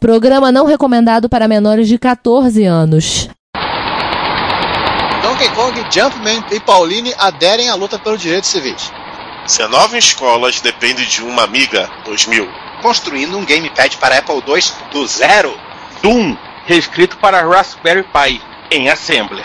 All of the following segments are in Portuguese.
Programa não recomendado para menores de 14 anos. Donkey Kong, Jumpman e Pauline aderem à luta pelos direitos civis. 19 escolas dependem de uma amiga 2000. Construindo um gamepad para Apple II do zero. Doom, reescrito para Raspberry Pi, em Assembler.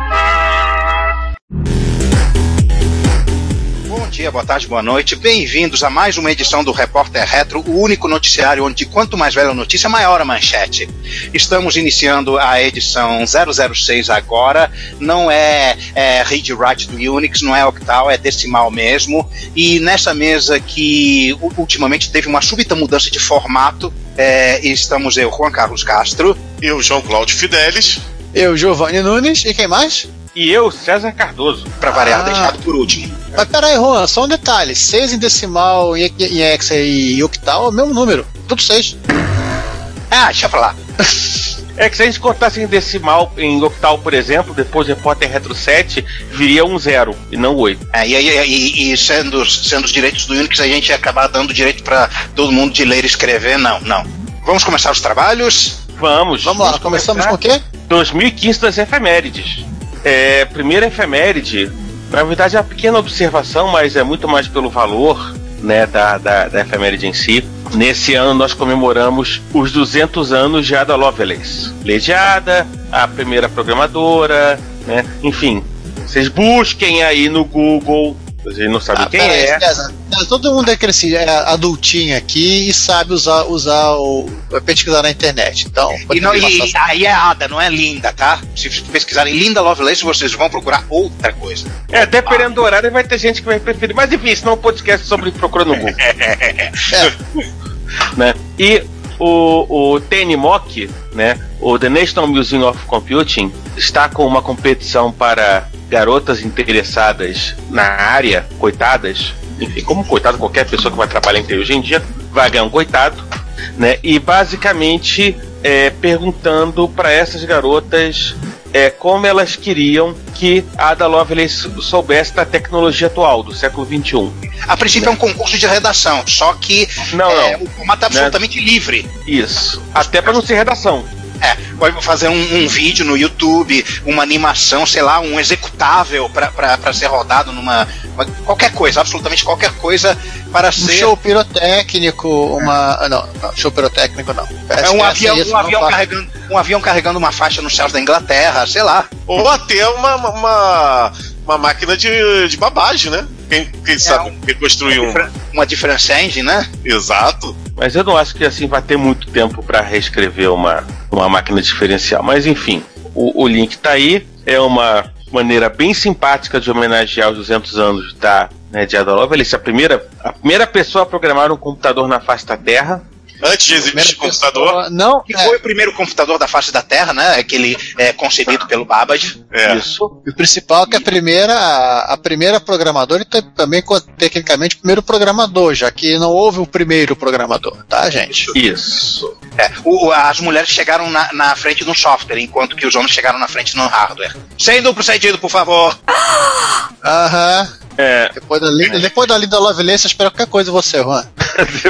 Dia, boa tarde, boa noite. Bem-vindos a mais uma edição do Repórter Retro, o único noticiário onde quanto mais velha a notícia, maior a manchete. Estamos iniciando a edição 006 agora. Não é, é read write do Unix, não é octal, é decimal mesmo. E nessa mesa que ultimamente teve uma súbita mudança de formato, é, estamos eu, Juan Carlos Castro. Eu, João Cláudio Fidelis. Eu, Giovanni Nunes. E quem mais? E eu, César Cardoso. Para variar, ah. deixado por último. Mas peraí, Juan, só um detalhe: 6 em decimal, em, em hexa e octal é o mesmo número. Tudo 6. Ah, deixa pra lá. É que se a gente cortasse em decimal, em octal, por exemplo, depois de repórter retro 7, viria um zero e não 8. É, e, e, e, sendo, sendo os direitos do Unix, a gente ia acabar dando direito para todo mundo de ler e escrever? Não, não. Vamos começar os trabalhos? Vamos. Vamos lá, começamos com o quê? 2015 das efemérides. É, primeira efeméride, na verdade é uma pequena observação, mas é muito mais pelo valor né, da, da, da efeméride em si. Nesse ano nós comemoramos os 200 anos de Ada Lovelace. Lady Ada, a primeira programadora, né? Enfim, vocês busquem aí no Google a não sabe ah, quem é. César, todo mundo é crescido, é adultinho aqui e sabe usar, usar o. pesquisar na internet. Então, e, não, e aí é Ada, não é Linda, tá? Se pesquisarem Linda Lovelace, vocês vão procurar outra coisa. É, dependendo do horário, vai ter gente que vai preferir. Mas enfim, senão é um podcast sobre procura no Google. é. né? E o, o TNMOC, né, o The National Museum of Computing, está com uma competição para garotas interessadas na área, coitadas, enfim, como coitado qualquer pessoa que vai trabalhar em TI hoje em dia, vai ganhar um coitado, né? E basicamente é, perguntando para essas garotas é, como elas queriam que a Ada Lovelace soubesse da tecnologia atual, do século XXI. A princípio é um concurso de redação, só que não, é, não. o formato é absolutamente né? livre. Isso. Até para não ser redação. É, pode fazer um, um, vídeo no YouTube, uma animação, sei lá, um executável para ser rodado numa. Uma, qualquer coisa, absolutamente qualquer coisa para um ser. show pirotécnico, uma. Ah, não, não, show pirotécnico não. é um avião, um, avião carregando, um avião carregando uma faixa nos céus da Inglaterra, sei lá. Ou até uma, uma, uma máquina de, de babagem, né? Quem, quem é, sabe um, reconstruir um. Uma difference engine, né? Exato. Mas eu não acho que assim vai ter muito tempo para reescrever uma, uma máquina diferencial. Mas enfim, o, o link está aí. É uma maneira bem simpática de homenagear os 200 anos da né, de Ada Lovelace, a primeira, a primeira pessoa a programar um computador na face da Terra. Antes de existir computador. Pessoa, não, que é. foi o primeiro computador da face da Terra, né? Aquele é, concebido pelo Babbage. É. Isso. E o principal é que a primeira, a primeira programadora e também tecnicamente o primeiro programador, já que não houve o primeiro programador, tá, gente? Isso. É, o, as mulheres chegaram na, na, frente do software, enquanto que os homens chegaram na frente no hardware. Sem duplo sentido, por favor. Aham. É. Depois, da linda, depois da linda Lovelace, eu espero qualquer coisa você, Juan.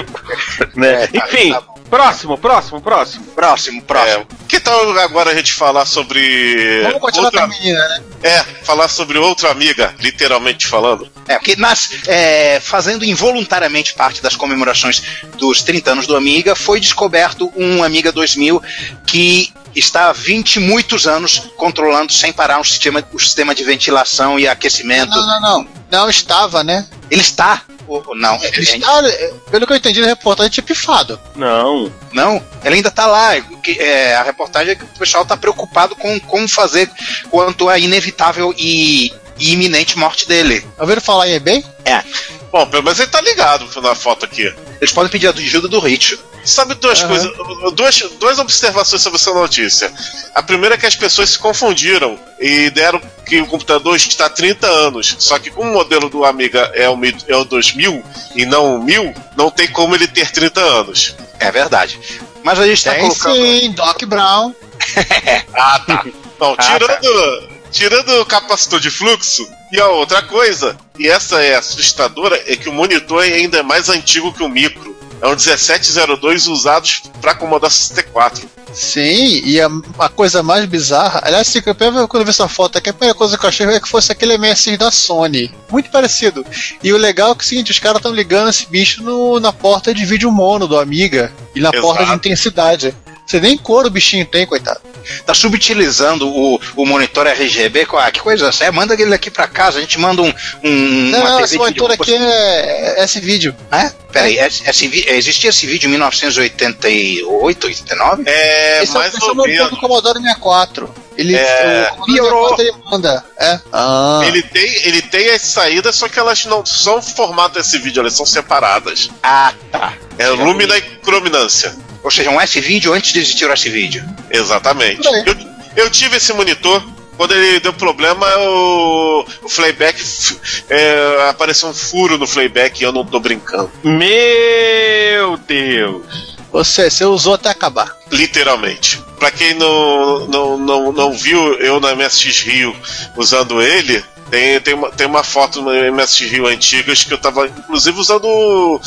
né? É, tá, Enfim, tá próximo, próximo, próximo. Próximo, próximo. É, que tal agora a gente falar sobre. Vamos continuar outra... com a menina, né? É, falar sobre outra amiga, literalmente falando. É, porque nas, é, fazendo involuntariamente parte das comemorações dos 30 anos do Amiga, foi descoberto um Amiga 2000 que está há 20 muitos anos controlando sem parar um sistema, o sistema de ventilação e aquecimento. Não, não, não. Não estava, né? Ele está. Ou, não, ele está, pelo que eu entendi na reportagem, tinha pifado. Não. Não, ele ainda está lá. É, a reportagem é que o pessoal está preocupado com como fazer quanto à inevitável e, e iminente morte dele. Ouviram falar em eBay? É. Bom, pelo menos ele tá ligado na foto aqui. Eles podem pedir ajuda do Rich. Sabe duas uhum. coisas, duas, duas observações sobre essa notícia. A primeira é que as pessoas se confundiram e deram que o computador está há 30 anos. Só que como o modelo do Amiga é o, é o 2000 e não o 1000, não tem como ele ter 30 anos. É verdade. Mas a gente está colocando. Sim, Doc Brown. ah, tá. Bom, Ah, tirando, tirando o capacitor de fluxo, e a outra coisa, e essa é assustadora, é que o monitor ainda é mais antigo que o micro. É um 1702 usados para acomodar 64. Sim, e a, a coisa mais bizarra, aliás, assim, eu pego- quando eu vi essa foto aqui, a primeira coisa que eu achei é que fosse aquele MSI da Sony. Muito parecido. E o legal é que é o seguinte, os caras estão ligando esse bicho no- na porta de vídeo mono do Amiga e na Exato. porta de intensidade. Você nem cor o bichinho tem, coitado. Tá subutilizando o, o monitor RGB. Ah, que coisa essa? É, manda ele aqui pra casa, a gente manda um, um Não, uma não, TV esse monitor aqui é, é esse vídeo. É? Peraí, esse, esse, existia esse vídeo em 1988, 89? É, esse mais é, esse é ou o monitor menos. do Commodore 64. Ele, É, o piorou. 64 ele manda. É. Ah. Ele tem, ele tem as saídas, só que elas não são formato esse vídeo, elas são separadas. Ah, tá. É lumina e crominância. Ou seja, um S-vídeo antes de existir o S-vídeo. Exatamente. Eu, eu tive esse monitor. Quando ele deu problema, o, o playback é, apareceu um furo no playback e eu não tô brincando. Meu Deus! Você, você usou até acabar. Literalmente. Pra quem não, não, não, não viu eu na MSX Rio usando ele, tem, tem, uma, tem uma foto no MSX Rio antigas que eu tava inclusive usando o,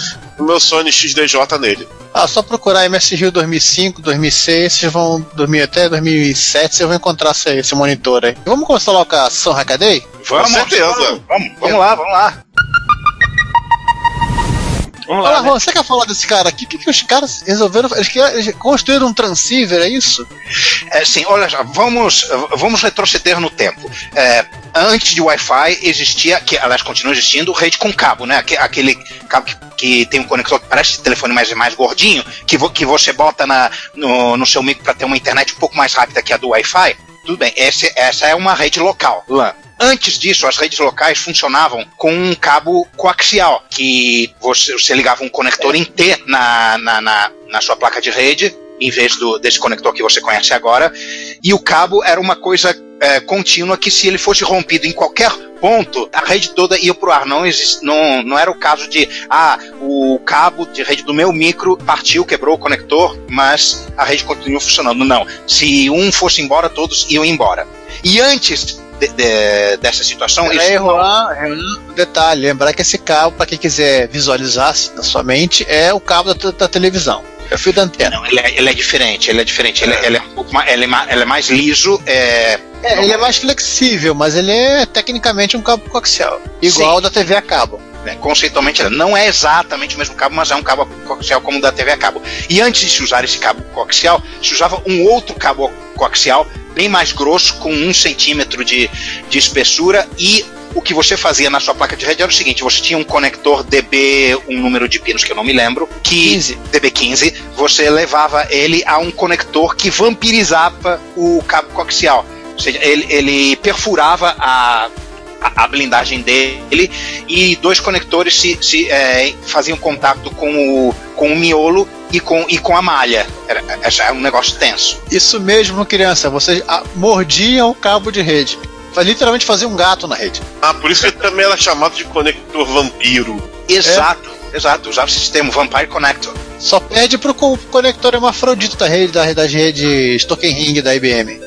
meu Sony XDJ nele. Ah, só procurar MS Rio 2005, 2006, vocês vão dormir até 2007, vocês vão encontrar esse, esse monitor aí. Vamos começar logo com a ação Hackaday? Vamos, certeza. Vamos, vamos, vamos lá, vamos lá. Vamos Olha lá, né? Você quer falar desse cara aqui? O que, que os caras resolveram? Eles, eles construíram um transceiver, é isso? É, sim, olha vamos, vamos retroceder no tempo. É, antes de Wi-Fi existia, que aliás continua existindo, rede com cabo, né? Aque- Aquele cabo que, que tem um conector que parece telefone mais, mais gordinho, que, vo- que você bota na, no, no seu micro para ter uma internet um pouco mais rápida que a do Wi-Fi. Tudo bem, esse- essa é uma rede local, LAN. Antes disso, as redes locais funcionavam com um cabo coaxial, que você, você ligava um conector em T na, na, na, na sua placa de rede, em vez do, desse conector que você conhece agora, e o cabo era uma coisa é, contínua que se ele fosse rompido em qualquer ponto, a rede toda ia pro ar. Não, existe, não, não era o caso de, ah, o cabo de rede do meu micro partiu, quebrou o conector, mas a rede continua funcionando. Não. Se um fosse embora, todos iam embora. E antes de- de- dessa situação, isso- Juan, Juan, detalhe, lembrar que esse cabo, para quem quiser visualizar na sua mente, é o cabo da, da televisão. É o fio da antena. não, ele, é, ele é diferente, ele é diferente, ele, é- ele é, um pouco mais, ele, é mais, é liso, é, É, ele é mais flexível, mas ele é tecnicamente um cabo coaxial. Igual Sim. da TV a cabo. Né, conceitualmente não é exatamente o mesmo cabo, mas é um cabo coaxial como o da TV a cabo. E antes de se usar esse cabo coaxial, se usava um outro cabo coaxial, bem mais grosso, com um centímetro de, de espessura, e o que você fazia na sua placa de rede era o seguinte: você tinha um conector DB, um número de pinos que eu não me lembro, que 15. DB15, você levava ele a um conector que vampirizava o cabo coaxial. Ou seja, ele, ele perfurava a, a, a blindagem dele e dois conectores se, se, é, faziam contato com o, com o miolo e com, e com a malha. Era, era um negócio tenso. Isso mesmo, criança. Vocês ah, mordiam o cabo de rede. Literalmente fazer um gato na rede. Ah, por isso que ele também era chamado de conector vampiro. Exato, exato. Usava o sistema Vampire Connector. Só pede pro co- conector hermafrodito da rede da, das redes Token Ring da IBM.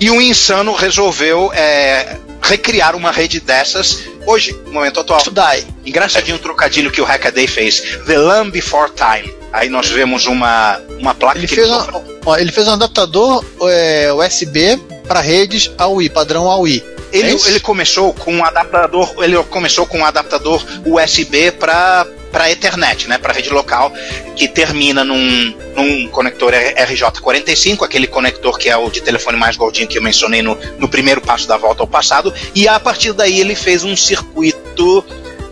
E um insano resolveu é, recriar uma rede dessas hoje, no momento atual. Die. Engraçadinho o trocadilho que o Hackaday fez. The Lamb Before Time. Aí nós vemos uma, uma placa Ele que fez, ele um, ó, ele fez um adaptador é, USB para redes AUI, padrão AUI. Ele, É ele começou com um adaptador, ele começou com um adaptador USB para para Ethernet, né, para rede local, que termina num, num conector RJ45, aquele conector que é o de telefone mais gordinho que eu mencionei no, no primeiro passo da volta ao passado, e a partir daí ele fez um circuito,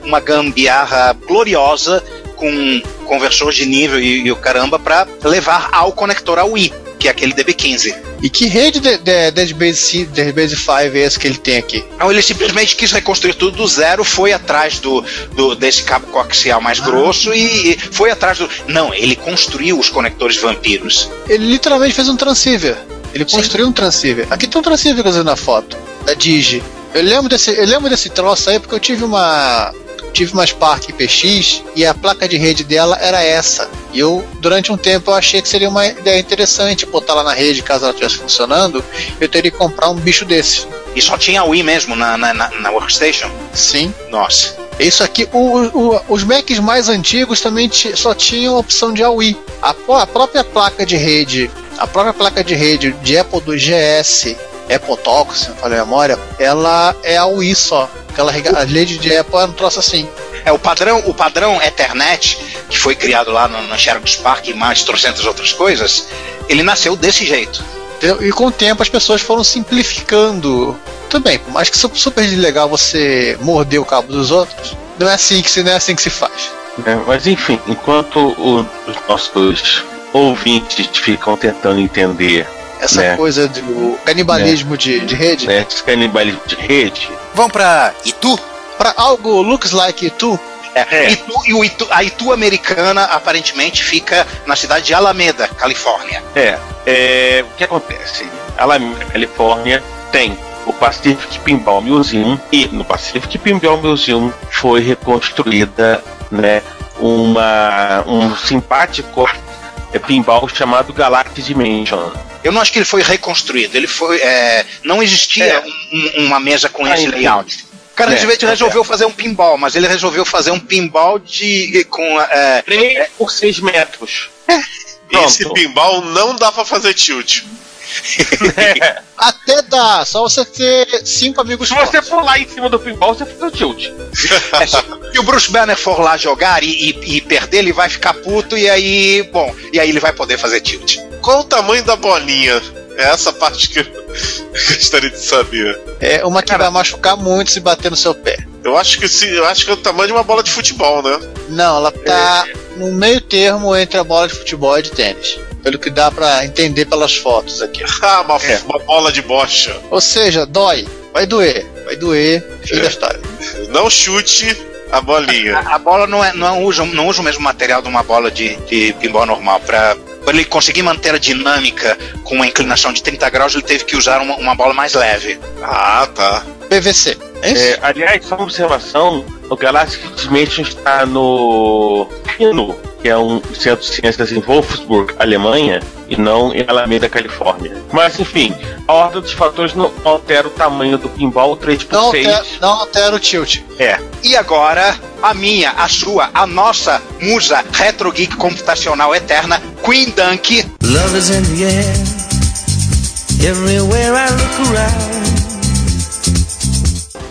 uma gambiarra gloriosa com conversor de nível e, e o caramba para levar ao conector AUI, que é aquele DB15. E que rede de, de, Dead Base, Dead Base 5 é esse que ele tem aqui? Então ele simplesmente quis reconstruir tudo do zero, foi atrás do, do- desse cabo coaxial mais grosso e, e foi atrás do. Não, ele construiu os conectores vampiros. Ele literalmente fez um transceiver. Ele Sim. construiu um transceiver. Aqui tem um transceiver que eu usei na foto, da Digi. Eu lembro desse, eu lembro desse troço aí porque eu tive uma tive uma Spark PX e a placa de rede dela era essa. E eu, durante um tempo, eu achei que seria uma ideia interessante botar lá na rede, caso ela estivesse funcionando, eu teria que comprar um bicho desse. E só tinha Wii mesmo na, na, na, na Workstation? Sim. Nossa. Isso aqui, o, o, os Macs mais antigos também só tinham a opção de AUI. A, a própria placa de rede, a própria placa de rede de Apple 2GS, Apple Talk, se não falei a memória, ela é a UI só. Aquela a rede de Apple é um troço assim. É o padrão, o padrão Ethernet, que foi criado lá no, no Xerox Park e mais trocentas outras coisas, ele nasceu desse jeito. E com o tempo as pessoas foram simplificando tudo bem, por mais que seja super legal você morder o cabo dos outros, não é assim que se, não é assim que se faz. É, mas enfim, enquanto o, os nossos ouvintes ficam tentando entender essa né, coisa do canibalismo né, de, de rede, né, esse canibalismo de rede, vamos para Itu? Para algo looks like Itu? É, é. Itu, e o Itu, a Itu americana aparentemente fica na cidade de Alameda, Califórnia. É, é o que acontece? Alameda, Califórnia tem o Pacific Pinball Museum e no Pacific Pinball Museum foi reconstruída né, uma, um simpático pinball chamado Galactic Dimension. Eu não acho que ele foi reconstruído, ele foi. É, não existia é. um, uma mesa com ah, esse layout. O cara é, resolveu fazer um pinball, mas ele resolveu fazer um pinball de. com. É, 3 por 6 metros. Esse pinball não dá para fazer tilt. Até dá, só você ter cinco amigos Se fortes. você for lá em cima do pinball, você fica tilt. é, se o Bruce Banner for lá jogar e, e, e, perder, ele vai ficar puto e aí, bom, e aí ele vai poder fazer tilt. Qual o tamanho da bolinha? É essa parte que eu gostaria de saber. É uma que Cara, vai machucar muito se bater no seu pé. Eu acho que se, eu acho que é o tamanho de uma bola de futebol, né? Não, ela tá é. no meio termo entre a bola de futebol e de tênis pelo que dá para entender pelas fotos aqui. Ah, uma, é. uma bola de bocha. Ou seja, dói, vai doer, vai doer, fim é. da história. Não chute a bolinha. A, a, bola não, é, não, usa, não usa o mesmo material de uma bola de, de pinball normal. Para ele conseguir manter a dinâmica com uma inclinação de 30 graus, ele teve que usar uma, uma bola mais leve. Ah, tá. PVC. É, é aliás, só uma observação: o Galactic Dimension está no Pino, que é um centro de ciências em Wolfsburg, Alemanha, e não em Alameda, Califórnia. Mas enfim, a ordem dos fatores não altera o tamanho do pinball 3 por não 6 altera, não altera o tilt. É. E agora, a minha, a sua, a nossa musa retro geek computacional eterna, Queen Dunk. Love is in the air, everywhere I look around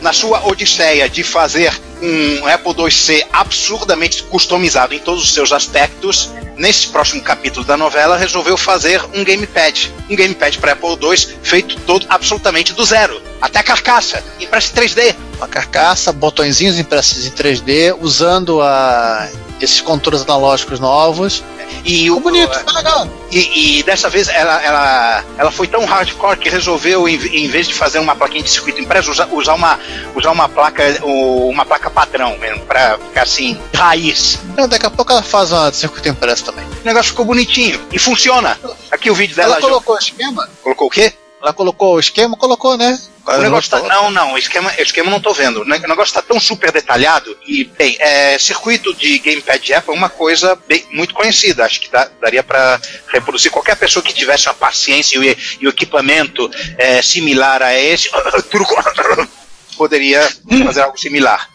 na sua odisseia de fazer um Apple IIc absurdamente customizado em todos os seus aspectos, nesse próximo capítulo da novela resolveu fazer um gamepad. Um gamepad para Apple II feito todo absolutamente do zero. Até a carcaça, impresso em 3D. Uma carcaça, botõezinhos impressos em 3D, usando a, esses controles analógicos novos e ficou o, bonito, ficou legal. E, e, dessa vez ela, ela, ela foi tão hardcore que resolveu, em, em vez de fazer uma plaquinha de circuito impresso, usar, usar, uma, usar uma placa uma placa padrão mesmo, pra ficar assim, raiz. Não, daqui a pouco ela faz uma de circuito impresso também. O negócio ficou bonitinho e funciona. Aqui o vídeo dela. Ela colocou o esquema? Colocou o quê? Ela colocou o esquema? Colocou, né? O negócio tá, não, não, o esquema, o esquema não tô vendo. O negócio está tão super detalhado e, bem, é, circuito de gamepad Apple é uma coisa bem, muito conhecida. Acho que dá, daria para reproduzir qualquer pessoa que tivesse uma paciência e, e o equipamento é, similar a esse poderia fazer algo similar.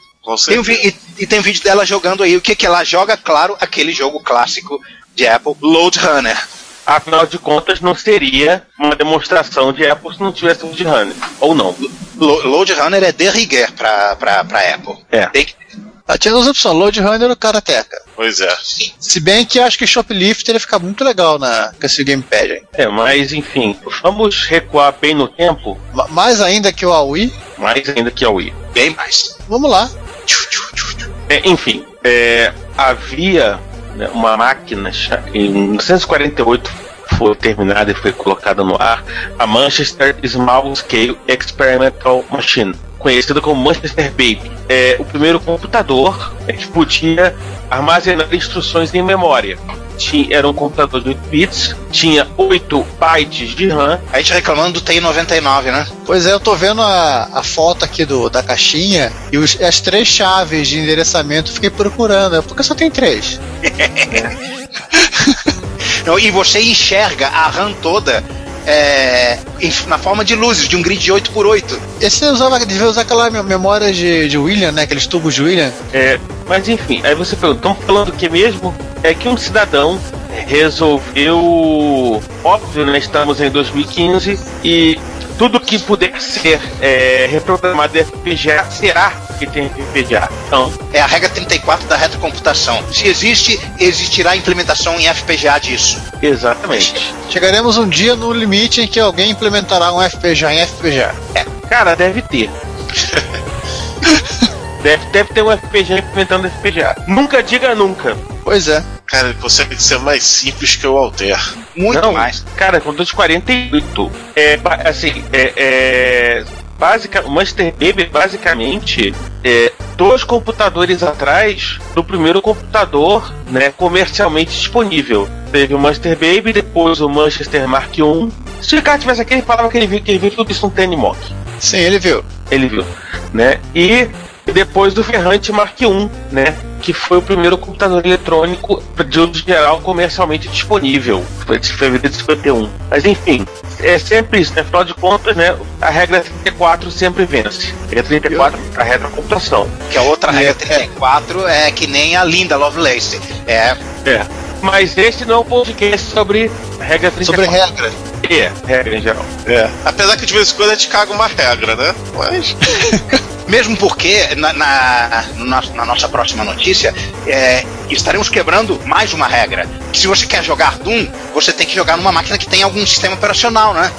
Tem um, e, e, tem um vídeo dela jogando aí. O que, que ela joga? Claro, aquele jogo clássico de Apple, Load Runner. Afinal de contas, não seria uma demonstração de Apple se não tivesse Load Runner. Ou não. Load Runner é de rigueur pra, pra, pra Apple. É. Tem que... Ah, tinha duas opções, Load Runner ou Karateka. Pois é. Se bem que acho que Shoplifter ia ficar muito legal na, com esse gamepad aí. É, mas enfim, vamos recuar bem no tempo. mais ainda que o Aui. Mais ainda que o Aui. Bem mais. Vamos lá. É, enfim, é, havia uma máquina em 1948 foi terminada e foi colocada no ar a Manchester Small Scale Experimental Machine conhecido como Manchester Baby. É o primeiro computador é, que podia armazenar instruções em memória. Tinha, era um computador de 8 bits, tinha 8 bytes de RAM. A gente reclamando do TI-99, né? Pois é, eu tô vendo a, a foto aqui do, da caixinha e os, as três chaves de endereçamento fiquei procurando. Por que só tem três? Não, E você enxerga a RAM toda é, em- na forma de luzes, de um grid de 8x8. Esse usava, devia usar aquela me- memória de, de William, né? Aqueles tubos de William. É, mas enfim, aí você pergunta, estão falando o que mesmo? É que um cidadão resolveu. Óbvio, né? Estamos em 2015 e tudo que puder ser é, reprogramado em FPGA será que tem FPGA. Então, É a regra 34 da retrocomputação. Se existe, existirá implementação em FPGA disso. exatamente. Chegaremos um dia no limite em que alguém implementará um FPGA em FPGA. Cara, deve ter. deve, deve ter um FPGA implementando FPGA. Nunca diga nunca. Pois é. Cara, ele consegue ser mais simples que o Alter. Muito Não, mais. Cara, com 248. É, assim, é, é básica, o Master Baby basicamente é dois computadores atrás do primeiro computador, né, comercialmente disponível. Teve o Master Baby, depois o Manchester Mark I. Se o Ricardo tivesse aqui, ele falava que ele viu, que ele viu tudo isso no Tenimock. Sim, ele viu. Ele viu, né? E depois do Ferrante Mark I, né? Que foi o primeiro computador eletrônico de uso geral comercialmente disponível. Foi de fevereiro de 51. Mas enfim, é sempre isso, né? Afinal de contas, né? A regra 34 sempre vence. A regra 34 a regra da computação. Que a outra É, regra é. 34 é que nem a linda Lovelace. É, É. Mas esse não é um podcast sobre regra 34. Sobre regra. É, regra em geral. É. Apesar que de vez em quando a gente caga uma regra, né? Mas. mesmo porque na, na, na- na nossa próxima notícia é, estaremos quebrando mais uma regra. Que se você quer jogar Doom, você tem que jogar numa máquina que tem algum sistema operacional, né?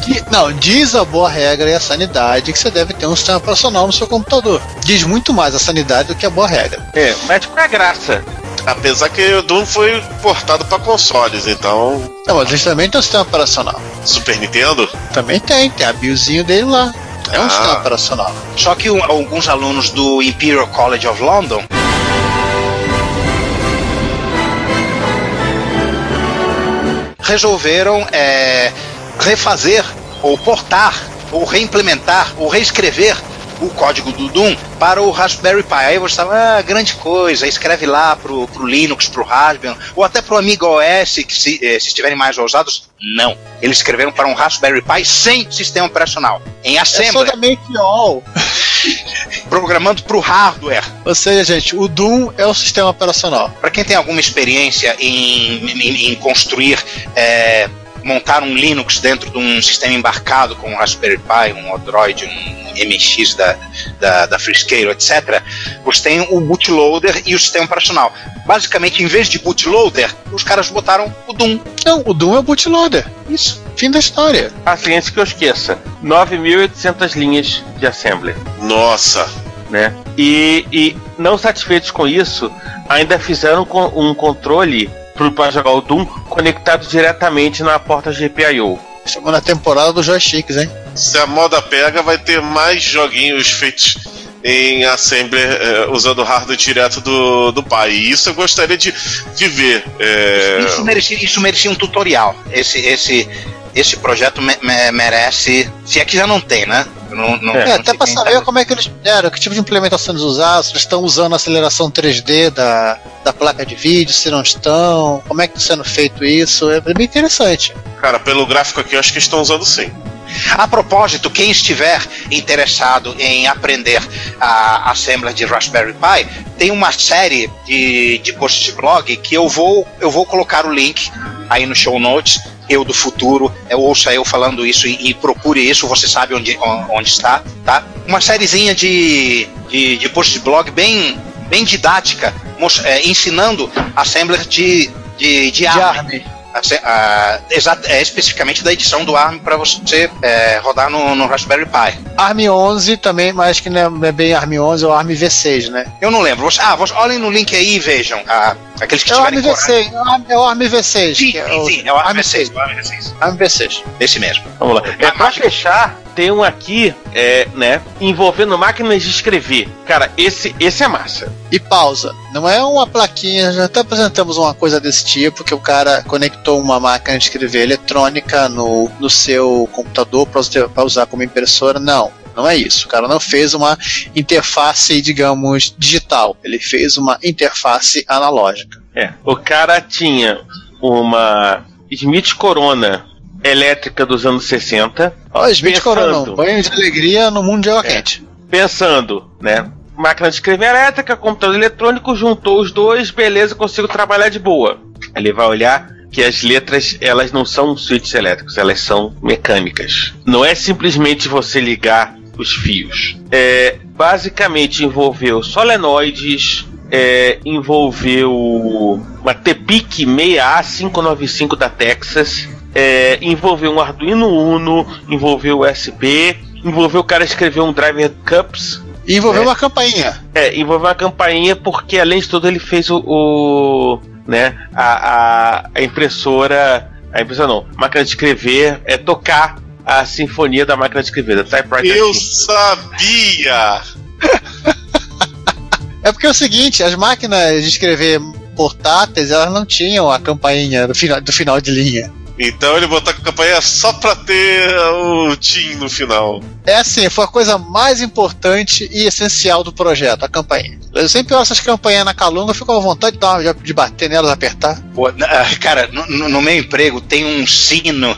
Di- Não, diz a boa regra e a sanidade que você deve ter um sistema operacional no seu computador. Diz muito mais a sanidade do que a boa regra. É, mas qual é a graça? Apesar que o Doom foi portado pra consoles, então. Não, mas eles também têm um sistema operacional. Super Nintendo? Também tem, tem a biozinho dele lá. É um Ah. sistema operacional. Só que um- alguns alunos do Imperial College of London resolveram é, refazer ou portar ou reimplementar ou reescrever o código do Doom para o Raspberry Pi. Aí você estava, ah, grande coisa, escreve lá pro, pro Linux, pro Raspberry, ou até pro Amiga OS, que se, eh, se estiverem mais ousados. Não. Eles escreveram para um Raspberry Pi sem sistema operacional. Em É só Assembler, da Make-All. programando pro hardware. Ou seja, gente, o Doom é o sistema operacional. Para quem tem alguma experiência em, em- em construir, é, montar um Linux dentro de um sistema embarcado com um Raspberry Pi, um Android, um MX da, da, da Freescale, etc., você tem o bootloader e o sistema operacional. Basicamente, em vez de bootloader, os caras botaram o Doom. Não, o Doom é o bootloader. Isso. Fim da história. Assim, antes que eu esqueça, 9.800 linhas de assembly. Nossa. né? E, e não satisfeitos com isso, ainda fizeram um controle para jogar o Doom conectado diretamente na porta GPIO. Chegou na temporada dos joysticks, hein? Se a moda pega, vai ter mais joguinhos feitos em Assembler eh, usando o hardware direto do, do pai. E isso eu gostaria de, de ver. eh, Isso, merecia, isso merecia um tutorial. Esse, esse, esse projeto me- me- merece. Se é que já não tem, né? Eu Não, não, É, É, não até quem saber como é que eles fizeram, que tipo de implementação eles usaram, se eles estão usando a aceleração 3D da, da placa de vídeo, se não estão, como é que está sendo feito isso, é bem interessante. Cara, pelo gráfico aqui, eu acho que estão usando sim. A propósito, quem estiver interessado em aprender a Assembler de Raspberry Pi, tem uma série de, de posts de blog que eu vou, eu vou colocar o link aí no show notes. Eu do futuro, ouça eu falando isso e, e procure isso, você sabe onde, on- onde está, tá? Uma sériezinha de, de, de posts de blog bem, bem didática, é, ensinando Assembler de, de, de ARM. Ah, exa- é, especificamente da edição do ARM para você é, rodar no, no Raspberry Pi. ARM 11 também, mas que não é, é bem ARM 11, é o ARM V6, né? Eu não lembro. Você- ah, você, olhem no link aí e vejam a, Aqueles que É o tiverem ARM V6, é o ARM- é o ARM V6. Sim, que é sim, o- sim, é o ARM ARM V6. o ARM V6. ARM V6. Esse mesmo. Vamos lá. É, A pra fechar, tem um aqui, é, né, envolvendo máquinas de escrever. Cara, esse, esse é massa. E pausa. Não é uma plaquinha, já até apresentamos uma coisa desse tipo, que o cara conectou uma máquina de escrever eletrônica no, no seu computador para usar como impressora. Não. Não é isso. O cara não fez uma interface, digamos, digital. Ele fez uma interface analógica. É. O cara tinha uma Smith Corona elétrica dos anos 60, Ó, Smith Pensando. Corona, um banho de alegria no mundo de água quente. pensando, né? Máquina de escrever elétrica, computador eletrônico, juntou os dois, beleza, consigo trabalhar de boa. Ele vai olhar que as letras, elas não são switches elétricos, elas são mecânicas. Não é simplesmente você ligar os fios. É, basicamente envolveu solenoides, é, envolveu uma TPIC 6A595 da Texas, é, envolveu um Arduino Uno, envolveu USB, envolveu o cara escrever um driver cups, E envolveu É. uma campainha. é, envolveu uma campainha porque além de tudo ele fez o, o, né, a, a, a impressora, a impressora não, a máquina de escrever, é tocar a sinfonia da máquina de escrever, da typewriter. Eu sabia! É porque é o seguinte, as máquinas de escrever portáteis, elas não tinham a campainha do final, do final de linha. Então ele botou a campanha só pra ter o Tim no final. É assim, foi a coisa mais importante e essencial do projeto, a campainha. Eu sempre olho essas campainhas na calunga, eu fico à vontade de, dar uma- de bater nelas, apertar. Pô, ah, cara, no, no- no meu emprego tem um sino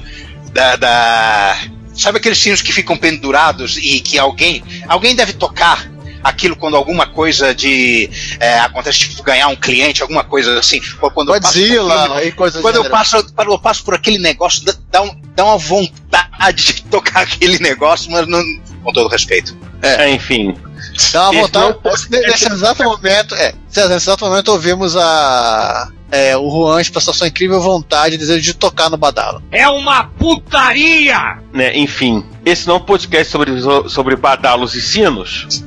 da, da- Sabe aqueles sinos que ficam pendurados e que alguém. Alguém deve tocar aquilo quando alguma coisa de. é, acontece, tipo, ganhar um cliente, alguma coisa assim. Ou quando Godzilla e coisas Quando do eu passo, quando eu passo por aquele negócio, dá- dá, um- dá uma vontade de tocar aquele negócio, mas não. Com todo respeito. É, enfim, Dá uma vontade. Nesse, nesse exato momento, é, nesse exato momento ouvimos a. É, o Juan expressou sua incrível vontade e desejo de tocar no badalo. É uma putaria! né, enfim, esse não é um podcast sobre, sobre badalos e sinos.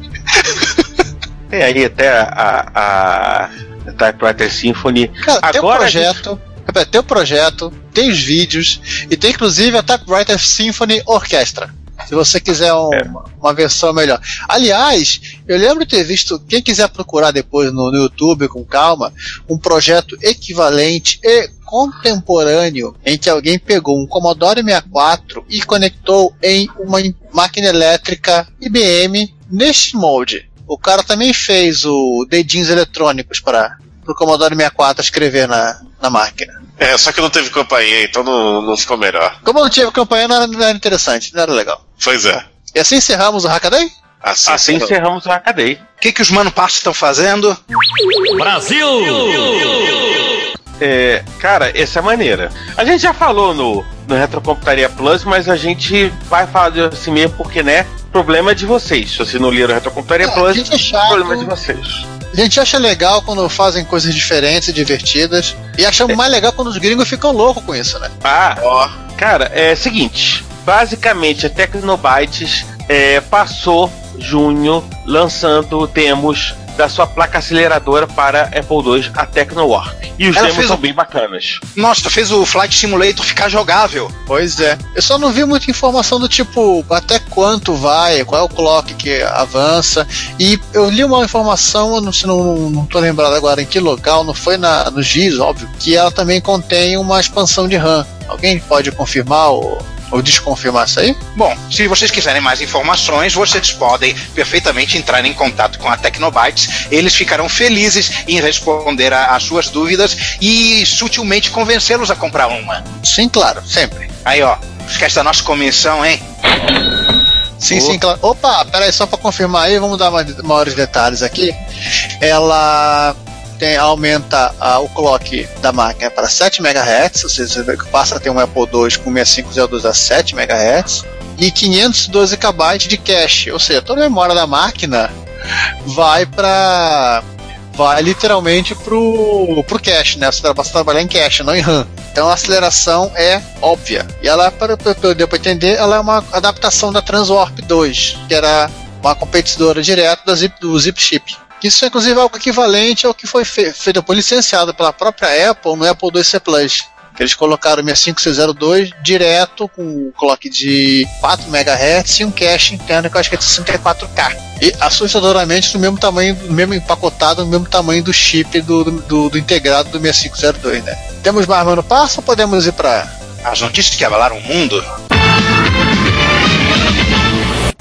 Tem aí até a, a, a Typewriter Symphony. Cara, tem o Agora a projeto. repete, Tem o projeto, tem os vídeos e tem inclusive a Typewriter Symphony Orchestra. Se você quiser um- É. uma versão melhor. Aliás, eu lembro de ter visto, quem quiser procurar depois no, no YouTube com calma, um projeto equivalente e contemporâneo em que alguém pegou um Commodore 64 e conectou em uma máquina elétrica IBM neste molde. O cara também fez o dedinhos eletrônicos para o Commodore 64 escrever na, na máquina. É, só que não teve campainha, então não, não ficou melhor. Como não tinha campanha, não era, não era interessante, não era legal. Pois é. E assim encerramos o Hackaday? Assim, Assim sim. encerramos o Hackaday. O que, que os Mano Passos estão fazendo? Brasil! É, cara, essa é maneira. A gente já falou no, no Retrocomputaria Plus, mas a gente vai falar assim mesmo porque, né? Problema é de vocês. Se vocês não leram Retrocomputaria É, a Plus, gente é chato. problema é de vocês. A gente acha legal quando fazem coisas diferentes e divertidas. E achamos mais legal quando os gringos ficam loucos com isso, né? Ah, Ó, Cara, é seguinte: basicamente a Tecnobytes é, passou junho lançando demos da sua placa aceleradora para Apple II, a Tecnowarp. E os Ela demos são um- bem bacanas. Nossa, fez o Flight Simulator ficar jogável. Pois é. Eu só não vi muita informação do tipo até quanto vai, qual é o clock que avança. E eu li uma informação, eu não, se não, não tô lembrado agora em que local, não foi na, no GIS, óbvio, que ela também contém uma expansão de RAM. Alguém pode confirmar ou, ou desconfirmar isso aí? Bom, se vocês quiserem mais informações, vocês podem perfeitamente entrar em contato com a Tecnobytes. Eles ficarão felizes em responder às suas dúvidas e sutilmente convencê-los a comprar uma. Sim, claro, sempre. Aí, ó, esquece da nossa comissão, hein? Sim, sim, claro. Opa, peraí, só para confirmar aí, vamos dar mais, maiores detalhes aqui. Ela tem, aumenta ah, o clock da máquina para 7 MHz, ou seja, você passa a ter um Apple II com 6502 a 7 MHz, e 512 KB de cache, ou seja, toda a memória da máquina vai para vai literalmente pro, pro cache, né? Você você trabalhar em cache, não em RAM. Então a aceleração é óbvia. E ela, para deu para entender, ela é uma adaptação da Transwarp 2, que era uma competidora direta da Zip, do Zip Chip. Isso é inclusive algo equivalente ao que foi fe feito por licenciado pela própria Apple no Apple II-C Plus. Que eles colocaram o 65602 direto com um clock de 4 MHz e um cache interno que eu acho que é de 64K. E assustadoramente no mesmo tamanho, no mesmo empacotado, no mesmo tamanho do chip do, do, do integrado do 6502, né? Temos mais mano passo ou podemos ir para As notícias que abalaram o mundo.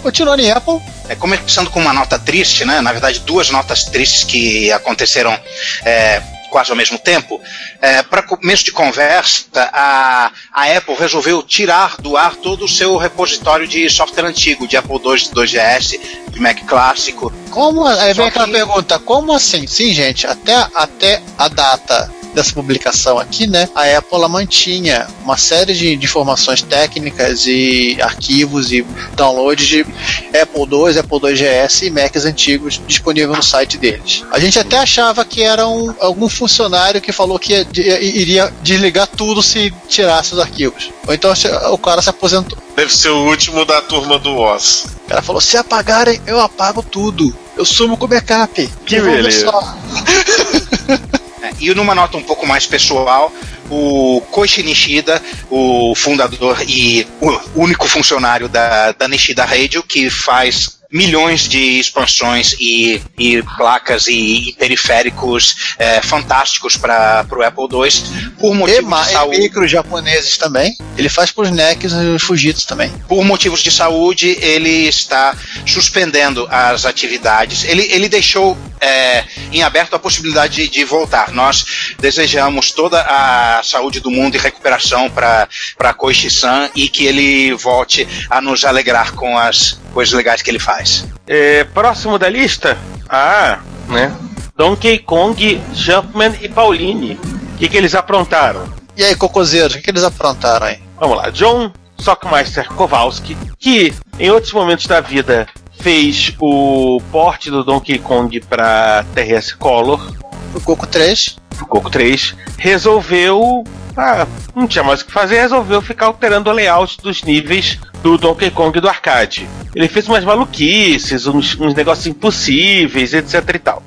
Continuando em Apple, É, começando com uma nota triste, né? Na verdade, duas notas tristes que aconteceram é, quase ao mesmo tempo. É, Para começo de conversa, a, a Apple resolveu tirar do ar todo o seu repositório de software antigo, de Apple II, 2GS, de Mac clássico. Como, aí Só vem aquela que- pergunta, como assim? Sim, gente, até, até a data dessa publicação aqui, né, a Apple ela mantinha uma série de, de informações técnicas e arquivos e downloads de Apple II, Apple II GS e Macs antigos disponível no site deles. A gente até achava que era um, algum funcionário que falou que ia- de- iria desligar tudo se tirasse os arquivos. Ou então o cara se aposentou. Deve ser o último da turma do Oz. O cara falou: se apagarem, eu apago tudo. Eu sumo com o backup. Que beleza. só. É, E numa nota um pouco mais pessoal, o Koichi Nishida, o fundador e o único funcionário da, da Nishida Radio, que faz milhões de expansões e, e placas e, periféricos é, fantásticos para o Apple II, por E, motivos ma- de e saúde. micros japoneses também. Ele faz pros NECs e os Fujitsu também. por motivos de saúde, ele está suspendendo as atividades. Ele, ele deixou é, em aberto a possibilidade de, de voltar. Nós desejamos toda a saúde do mundo e recuperação para Koichi-san e que ele volte a nos alegrar com as coisas legais que ele faz. É, próximo da lista? Ah, né? Donkey Kong, Jumpman e Pauline. O que, que eles aprontaram? E aí, cocôzeiros, o que, que eles aprontaram aí? Vamos lá, John Sockmeister Kowalski, que em outros momentos da vida fez o porte do Donkey Kong para TRS Color, O Coco 3. Coco 3, resolveu. Ah, não tinha mais o que fazer, resolveu ficar alterando o layout dos níveis do Donkey Kong do arcade. Ele fez umas maluquices, uns, uns negócios impossíveis, etc e tal.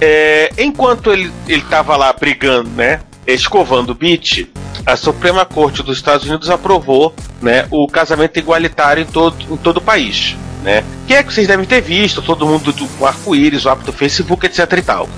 É, enquanto ele, ele lá brigando, né? Escovando o beat, a Suprema Corte dos Estados Unidos aprovou né, o casamento igualitário em todo, em todo o país. Né? Que é que vocês devem ter visto, todo mundo do arco-íris, o app do Facebook, etc e tal.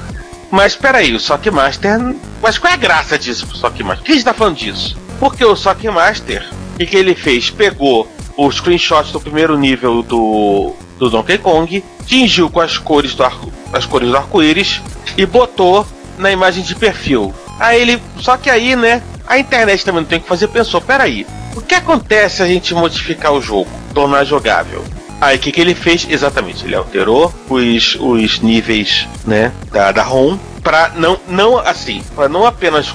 Mas peraí, o Sockmaster. Mas qual é a graça disso pro Sockmaster? Por que a gente tá falando disso? Porque o Sockmaster, o que, que ele fez? Pegou o screenshot do primeiro nível do, do Donkey Kong, tingiu com as cores do arco, as cores do arco-íris e botou na imagem de perfil. Aí ele. Só que aí, né? A internet também não tem o que fazer, pensou, peraí, o que acontece se a gente modificar o jogo, tornar jogável? Aí o que, que ele fez? Exatamente, ele alterou os, os níveis né, da, da ROM para não, não assim, para não apenas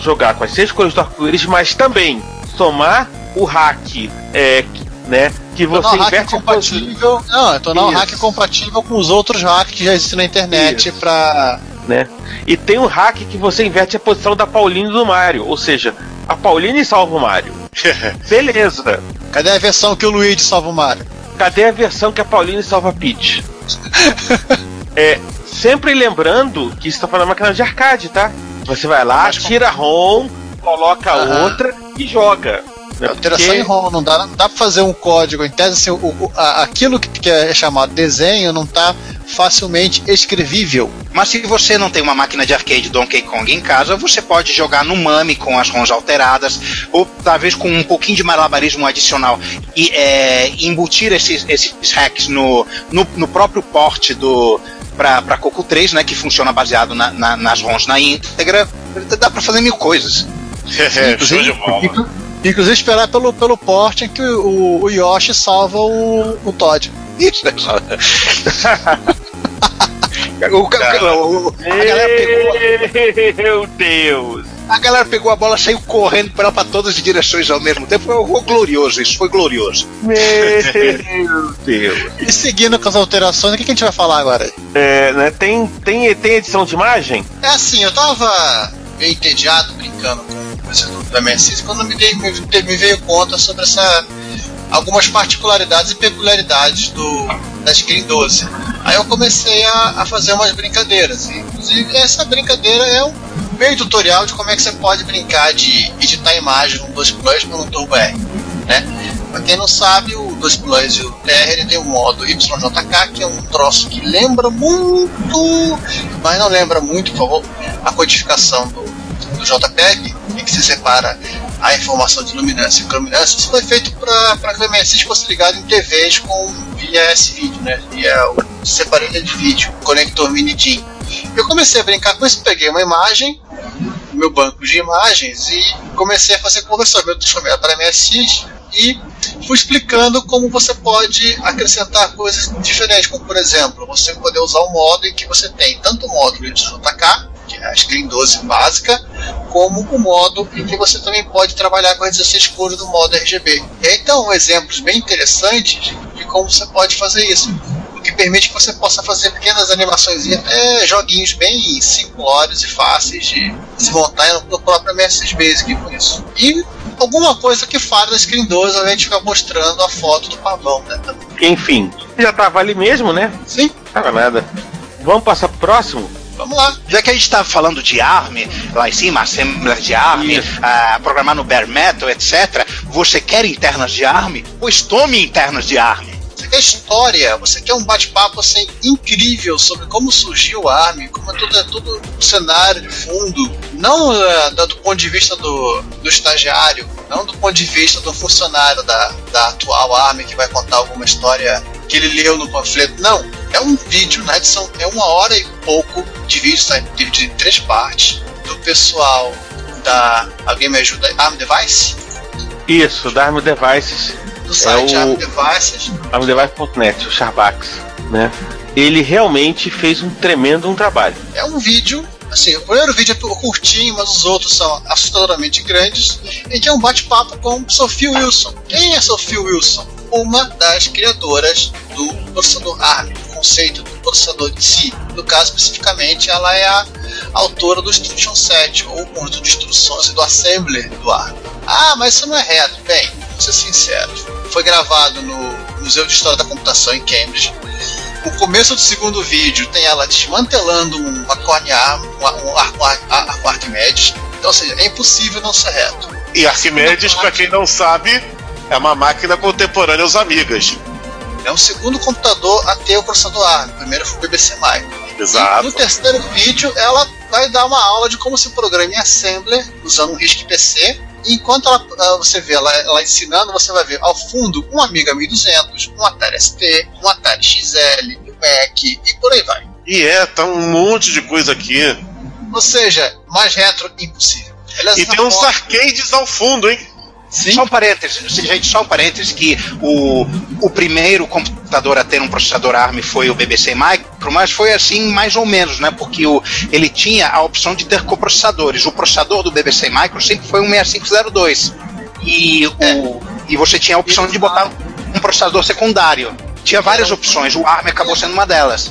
jogar com as seis cores do arco-íris, mas também somar o hack, é, que- né, que você Tornar o hack inverte posição. compatível. Não, é tornar o Isso. hack compatível com os outros hacks que já existem na internet pra. né? E tem um hack que você inverte a posição da Pauline do Mario, ou seja, a Pauline salva o Mario. Beleza. Cadê a versão que o Luigi salva o Mario? Cadê a versão que a Pauline salva a Peach? é, sempre lembrando que isso tá falando máquina de arcade, tá? Você vai lá, tira a ROM, coloca outra e joga. Né? Alteração Porque- em ROM, não dá, não dá pra fazer um código. Em tese, assim, o, o- a- aquilo que, é chamado desenho não tá facilmente escrevível. Mas se você não tem uma máquina de arcade Donkey Kong em casa, você pode jogar no Mami com as ROMs alteradas, ou talvez com um pouquinho de malabarismo adicional e é, embutir esses, esses hacks no, no, no próprio porte do para Coco 3, né, que funciona baseado na- na- nas ROMs na íntegra, dá pra fazer mil coisas. É, show de bola. Inclu- Inclusive esperar pelo, pelo porte em que o, o Yoshi salva o, o Todd. Isso, é só. O ca- o- a, galera pegou, Meu Deus! a galera pegou a bola, saiu correndo para pra todas as direções ao mesmo tempo. Foi, foi glorioso isso, foi glorioso. Meu Deus! E seguindo com as alterações, o que, que a gente vai falar agora? É, né, tem, tem, tem edição de imagem? É assim, eu tava meio entediado brincando com o processador da MSX quando me, dei, me, me veio conta sobre essa algumas particularidades e peculiaridades do da Screen 12. Aí eu comecei a, a fazer umas brincadeiras. Inclusive, essa brincadeira é um meio tutorial de como é que você pode brincar de editar imagem no 2 Plus pelo Turbo R. Né? Pra quem não sabe, o 2 Plus e o TR ele tem um modo YJK, que é um troço que lembra muito, mas não lembra muito, por favor, a codificação do, do JPEG, em que se separa a informação de luminância e crominância. Isso foi feito para que o MSX fosse ligado em TVs com via S-Video, né? via o separador de vídeo, conector mini DIN. Eu comecei a brincar com isso, peguei uma imagem, meu banco de imagens e comecei a fazer conversão. Eu transformei ela para MSX e fui explicando como você pode acrescentar coisas diferentes, como por exemplo, você poder usar o modo em que você tem tanto o módulo de JK, que é a Screen 12 básica, como o modo em que você também pode trabalhar com as 16 cores do modo RGB. E aí então exemplos bem interessantes de como você pode fazer isso que permite que você possa fazer pequenas animações e até joguinhos bem simplórios e fáceis de se montar no próprio MSX Basic com isso. E alguma coisa que faz da Screen 12 além de ficar mostrando a foto do pavão, né? Enfim, já tava ali mesmo, né? Sim. Tava nada. Vamos passar pro próximo? Vamos lá. Já que a gente estava falando de ARM, lá em cima, assembler de ARM, uh, programar no bare metal, etc., você quer internas de ARM? Pois tome internas de ARM. Você quer história, você quer um bate-papo assim, incrível sobre como surgiu o ARM, como é todo, é todo o cenário de fundo, não uh, do ponto de vista do, do estagiário, não do ponto de vista do funcionário da, da atual ARM que vai contar alguma história que ele leu no panfleto. Não, é um vídeo, na edição é uma hora e pouco de vídeo, está dividido em três partes, do pessoal da. Alguém me ajuda? ARM Device? Isso, da ARM Devices do site é o... Devices. ArmDevice.net, o Charbax, né? Ele realmente fez um tremendo um trabalho. É um vídeo Assim, o primeiro vídeo é curtinho, mas os outros são assustadoramente grandes, em que é um bate-papo com Sophie Wilson. Quem é Sophie Wilson? Uma das criadoras do processador ARM, o conceito do processador de si. No caso, especificamente, ela é a autora do Instruction Set, ou o conjunto de instruções do assembler do ARM. Ah, mas isso não é reto. Bem, vamos ser sinceros foi gravado no Museu de História da Computação em Cambridge. O começo do segundo vídeo tem ela desmantelando uma um arco Arquimedes. Então, ou seja, é impossível não ser reto. E Arquimedes, para quem não sabe, é uma máquina contemporânea aos amigas. É o segundo computador a ter o processador ARM. O primeiro foi o BBC Micro. Exato. E no terceiro vídeo, ela vai dar uma aula de como se programa em Assembler, usando um RISC PC, enquanto ela, ah, você vê ela, ela, ensinando, você vai ver ao fundo um Amiga 1200, um Atari ST, um Atari XL, um Mac e por aí vai. E é, tá um monte de coisa aqui. Ou seja, mais retro impossível. Aliás, e tem uns arcades ao fundo, hein? Sim. Só um parênteses, gente, só um parênteses que o, o primeiro computador a ter um processador ARM foi o BBC Micro, mas foi assim mais ou menos, né? Porque o, ele tinha a opção de ter coprocessadores. O processador do BBC Micro sempre foi um 6502. E, o, é. e você tinha a opção de botar um processador secundário. Tinha várias opções, o ARM acabou sendo uma delas.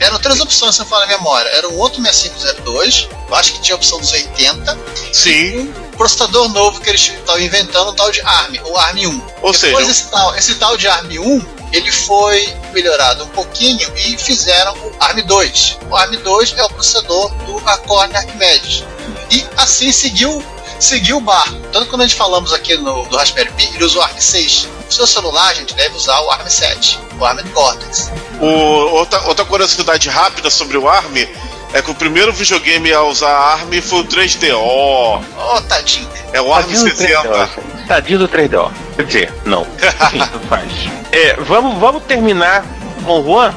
Eram três opções, se eu falar na memória. Era um outro 6502, eu acho que tinha a opção dos 80. Sim processador novo que eles estavam inventando, um tal de ARM, o ARM 1. Ou Depois seja, esse tal, esse tal de ARM 1 ele foi melhorado um pouquinho e fizeram o ARM 2. O ARM 2 é o processador do Acorn Archimedes. E assim seguiu seguiu o barco. Tanto quando a gente falamos aqui no do Raspberry Pi, ele usa o ARM 6. O seu celular, a gente deve usar o ARM 7, o ARM Cortex. O, outra, outra curiosidade rápida sobre o ARM é que o primeiro videogame a usar ARM foi o 3DO. Oh, tadinho. É o ARM tadinho 60. Tadinho do 3DO. Quer dizer, não. Enfim, faz. É, vamos, vamos terminar com o Juan?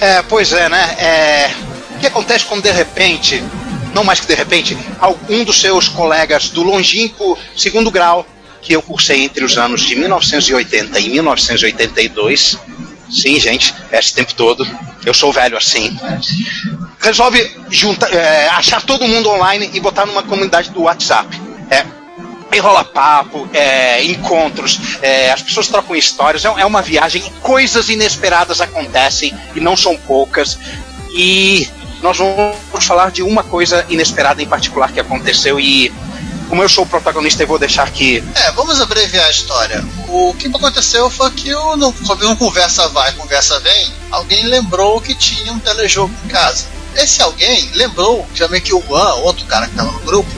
É, pois é, né? É, o que acontece quando de repente, não mais que de repente, algum dos seus colegas do longínquo segundo grau, que eu cursei entre os anos de 1980 e 1982, sim, gente, esse tempo todo, eu sou velho assim, resolve juntar, é, achar todo mundo online e botar numa comunidade do WhatsApp. É, enrola papo, é, encontros, é, as pessoas trocam histórias, é, é, uma viagem, coisas inesperadas acontecem e não são poucas. E nós vamos falar de uma coisa inesperada em particular que aconteceu e como eu sou o protagonista e vou deixar aqui. É, vamos abreviar a história. O que aconteceu foi que o, no, sobre um conversa vai, conversa vem, alguém lembrou que tinha um telejogo em casa. Esse alguém lembrou, também que o Juan, outro cara que estava no grupo,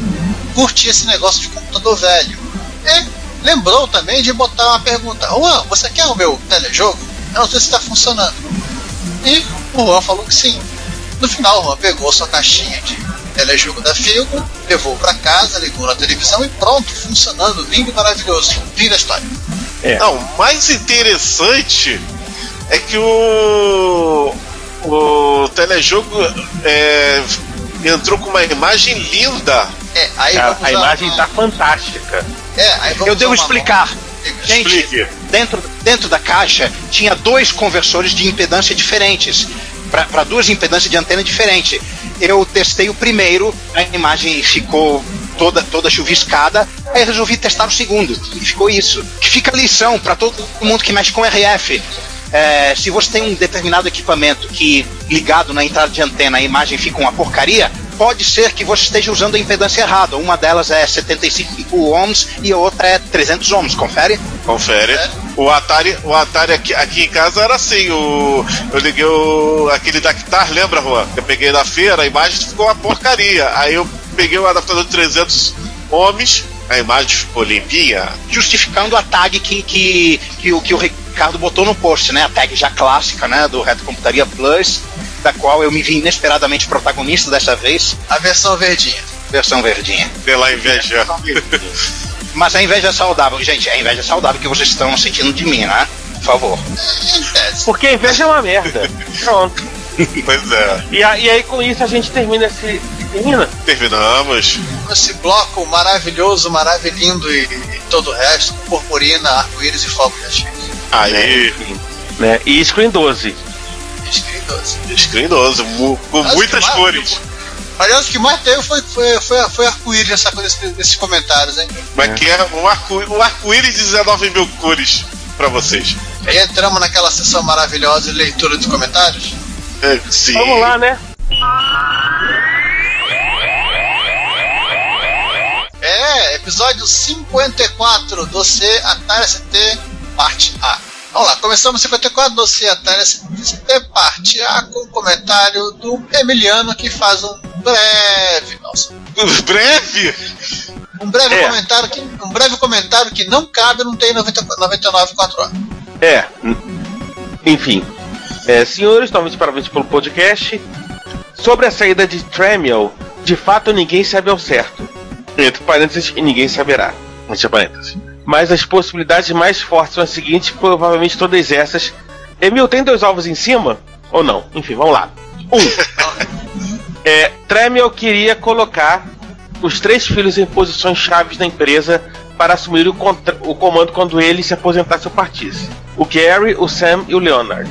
curtia esse negócio de computador velho. E lembrou também de botar uma pergunta: Juan, você quer o meu telejogo? Eu não sei se está funcionando. E o Juan falou que sim. No final, Juan pegou sua caixinha de telejogo da Filco, levou para casa, ligou na televisão e pronto, funcionando, lindo e maravilhoso. Fim da história. É. Não, o mais interessante é que o, o telejogo é, entrou com uma imagem linda. É, aí A, a imagem tá fantástica. É, aí vamos Eu devo explicar. Gente, Explique. dentro, dentro da caixa tinha dois conversores de impedância diferentes, para duas impedâncias de antena diferente. Eu testei o primeiro, a imagem ficou toda, toda chuviscada, aí resolvi testar o segundo, e ficou isso. Que fica lição para todo mundo que mexe com RF. É, se você tem um determinado equipamento que ligado na entrada de antena a imagem fica uma porcaria, pode ser que você esteja usando a impedância errada. Uma delas é 75 ohms e a outra é 300 ohms. Confere? Confere. O Atari, o Atari aqui, aqui em casa era assim, o, eu liguei o, aquele da guitarra, lembra, Juan? Eu peguei na feira, a imagem ficou uma porcaria. Aí eu peguei o adaptador de 300 ohms, a imagem ficou limpinha. Justificando a tag que, que, que, o, que o Ricardo botou no post, né? A tag já clássica, né? Do Reto Computaria Plus, da qual eu me vi inesperadamente protagonista dessa vez, A versão verdinha. versão verdinha. Pela inveja. Mas a inveja é saudável, gente. A inveja é saudável que vocês estão sentindo de mim, né? Por favor. Porque a inveja é uma merda. Pronto. pois é. E, a- e aí com isso a gente termina esse. Termina? Terminamos. Esse bloco maravilhoso, maravilhindo e, e todo o resto, purpurina, arco-íris e fogo de artifício. Aí, Né? E Screen 12. Escritos. Screen 12, mu- com Acho muitas mais- cores. Aliás, o que mais teve foi, foi, foi, foi arco-íris nessa, nesse- nesses comentários, hein? Mas que é um arco- um arco-íris de 19 mil cores pra vocês. E entramos naquela sessão maravilhosa de leitura dos comentários. É, sim. Vamos lá, né? É, episódio 54 do C Atari ST, parte A. Vamos lá, começamos o 54 do C Atari ST, parte A, com o comentário do Emiliano que faz um breve. Nossa, Breve? um breve É. comentário que. Um breve comentário que não cabe no TI 90 99 4A. É. Enfim. É, senhores, novamente parabéns pelo podcast. Sobre a saída de Tramiel, de fato ninguém sabe ao certo. Entre parênteses, e ninguém saberá. Entre parênteses. Mas as possibilidades mais fortes são as seguintes, provavelmente todas essas. Emil, tem dois ovos em cima? Ou não? Enfim, vamos lá. Um. é, Tramiel queria colocar os três filhos em posições chaves na empresa para assumir o, o comando quando ele se aposentasse ou partisse. O Gary, o Sam e o Leonard.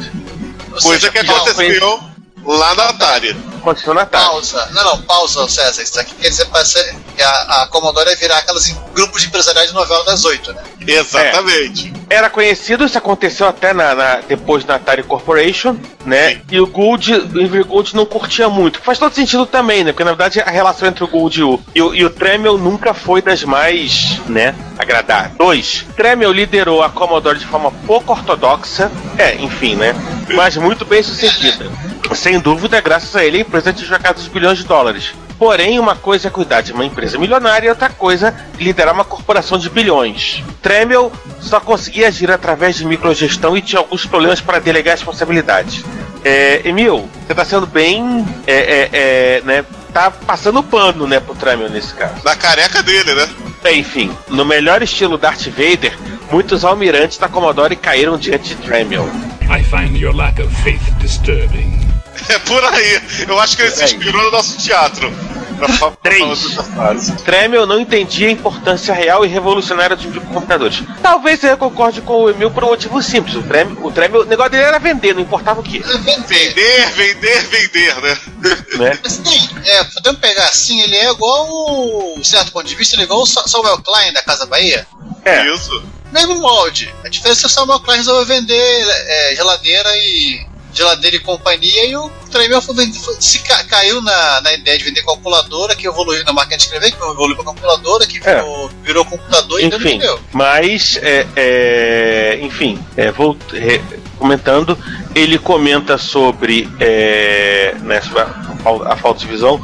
Ou Coisa seja, que aconteceu lá na Atari. Continua na tarde. Pausa. Não, não, pausa, César. Isso aqui quer dizer parece que a, a Commodore ia virar aquelas grupos de empresariais de novela das oito, né? Exatamente. Era conhecido, isso aconteceu até na, na- depois na Atari Corporation, né? Sim. E o Gould, o Gould não curtia muito. Faz todo sentido também, né? Porque na verdade a relação entre o Gould e o, e o, e o Tremel nunca foi das mais, né? Agradáveis. Dois, Tremel liderou a Commodore de forma pouco ortodoxa, é, enfim, né? Mas muito bem sucedida. Sem dúvida, graças a ele, a empresa tinha jogado os bilhões de dólares. Porém, uma coisa é cuidar de uma empresa milionária e outra coisa é liderar uma corporação de bilhões. Tremel só conseguia agir através de microgestão e tinha alguns problemas para delegar responsabilidades. É, Emil, você está sendo bem. É, é, é, né, tá passando pano né, pro Tremel nesse caso. Na careca dele, né? É, Enfim, no melhor estilo Darth Vader, muitos almirantes da Commodore caíram diante de Tremel. I find your lack of faith disturbing. É por aí. Eu acho que ele se inspirou no nosso teatro. Pra fa- pra Três. falar dessa frase. Tremel não entendia a importância real e revolucionária dos microcomputadores. Talvez eu concorde com o Emil por um motivo simples. O Tremel, o, Tremel, o negócio dele era vender, não importava o que. Vender, vender, vender, né? Né? Mas tem, é, podemos pegar assim, ele é igual, o, certo ponto de vista, ele é igual o Sa- Samuel Klein da Casa Bahia. É. Isso. Mesmo molde. A diferença é que o Samuel Klein resolveu vender é, geladeira e geladeira e companhia, e o Tremel se ca, caiu na, na ideia de vender calculadora, que evoluiu na máquina de escrever, que evoluiu para calculadora, que virou, é. virou computador e enfim, não Mas, é, é, enfim, é, vou, comentando, ele comenta sobre, é, né, a, a falta de visão,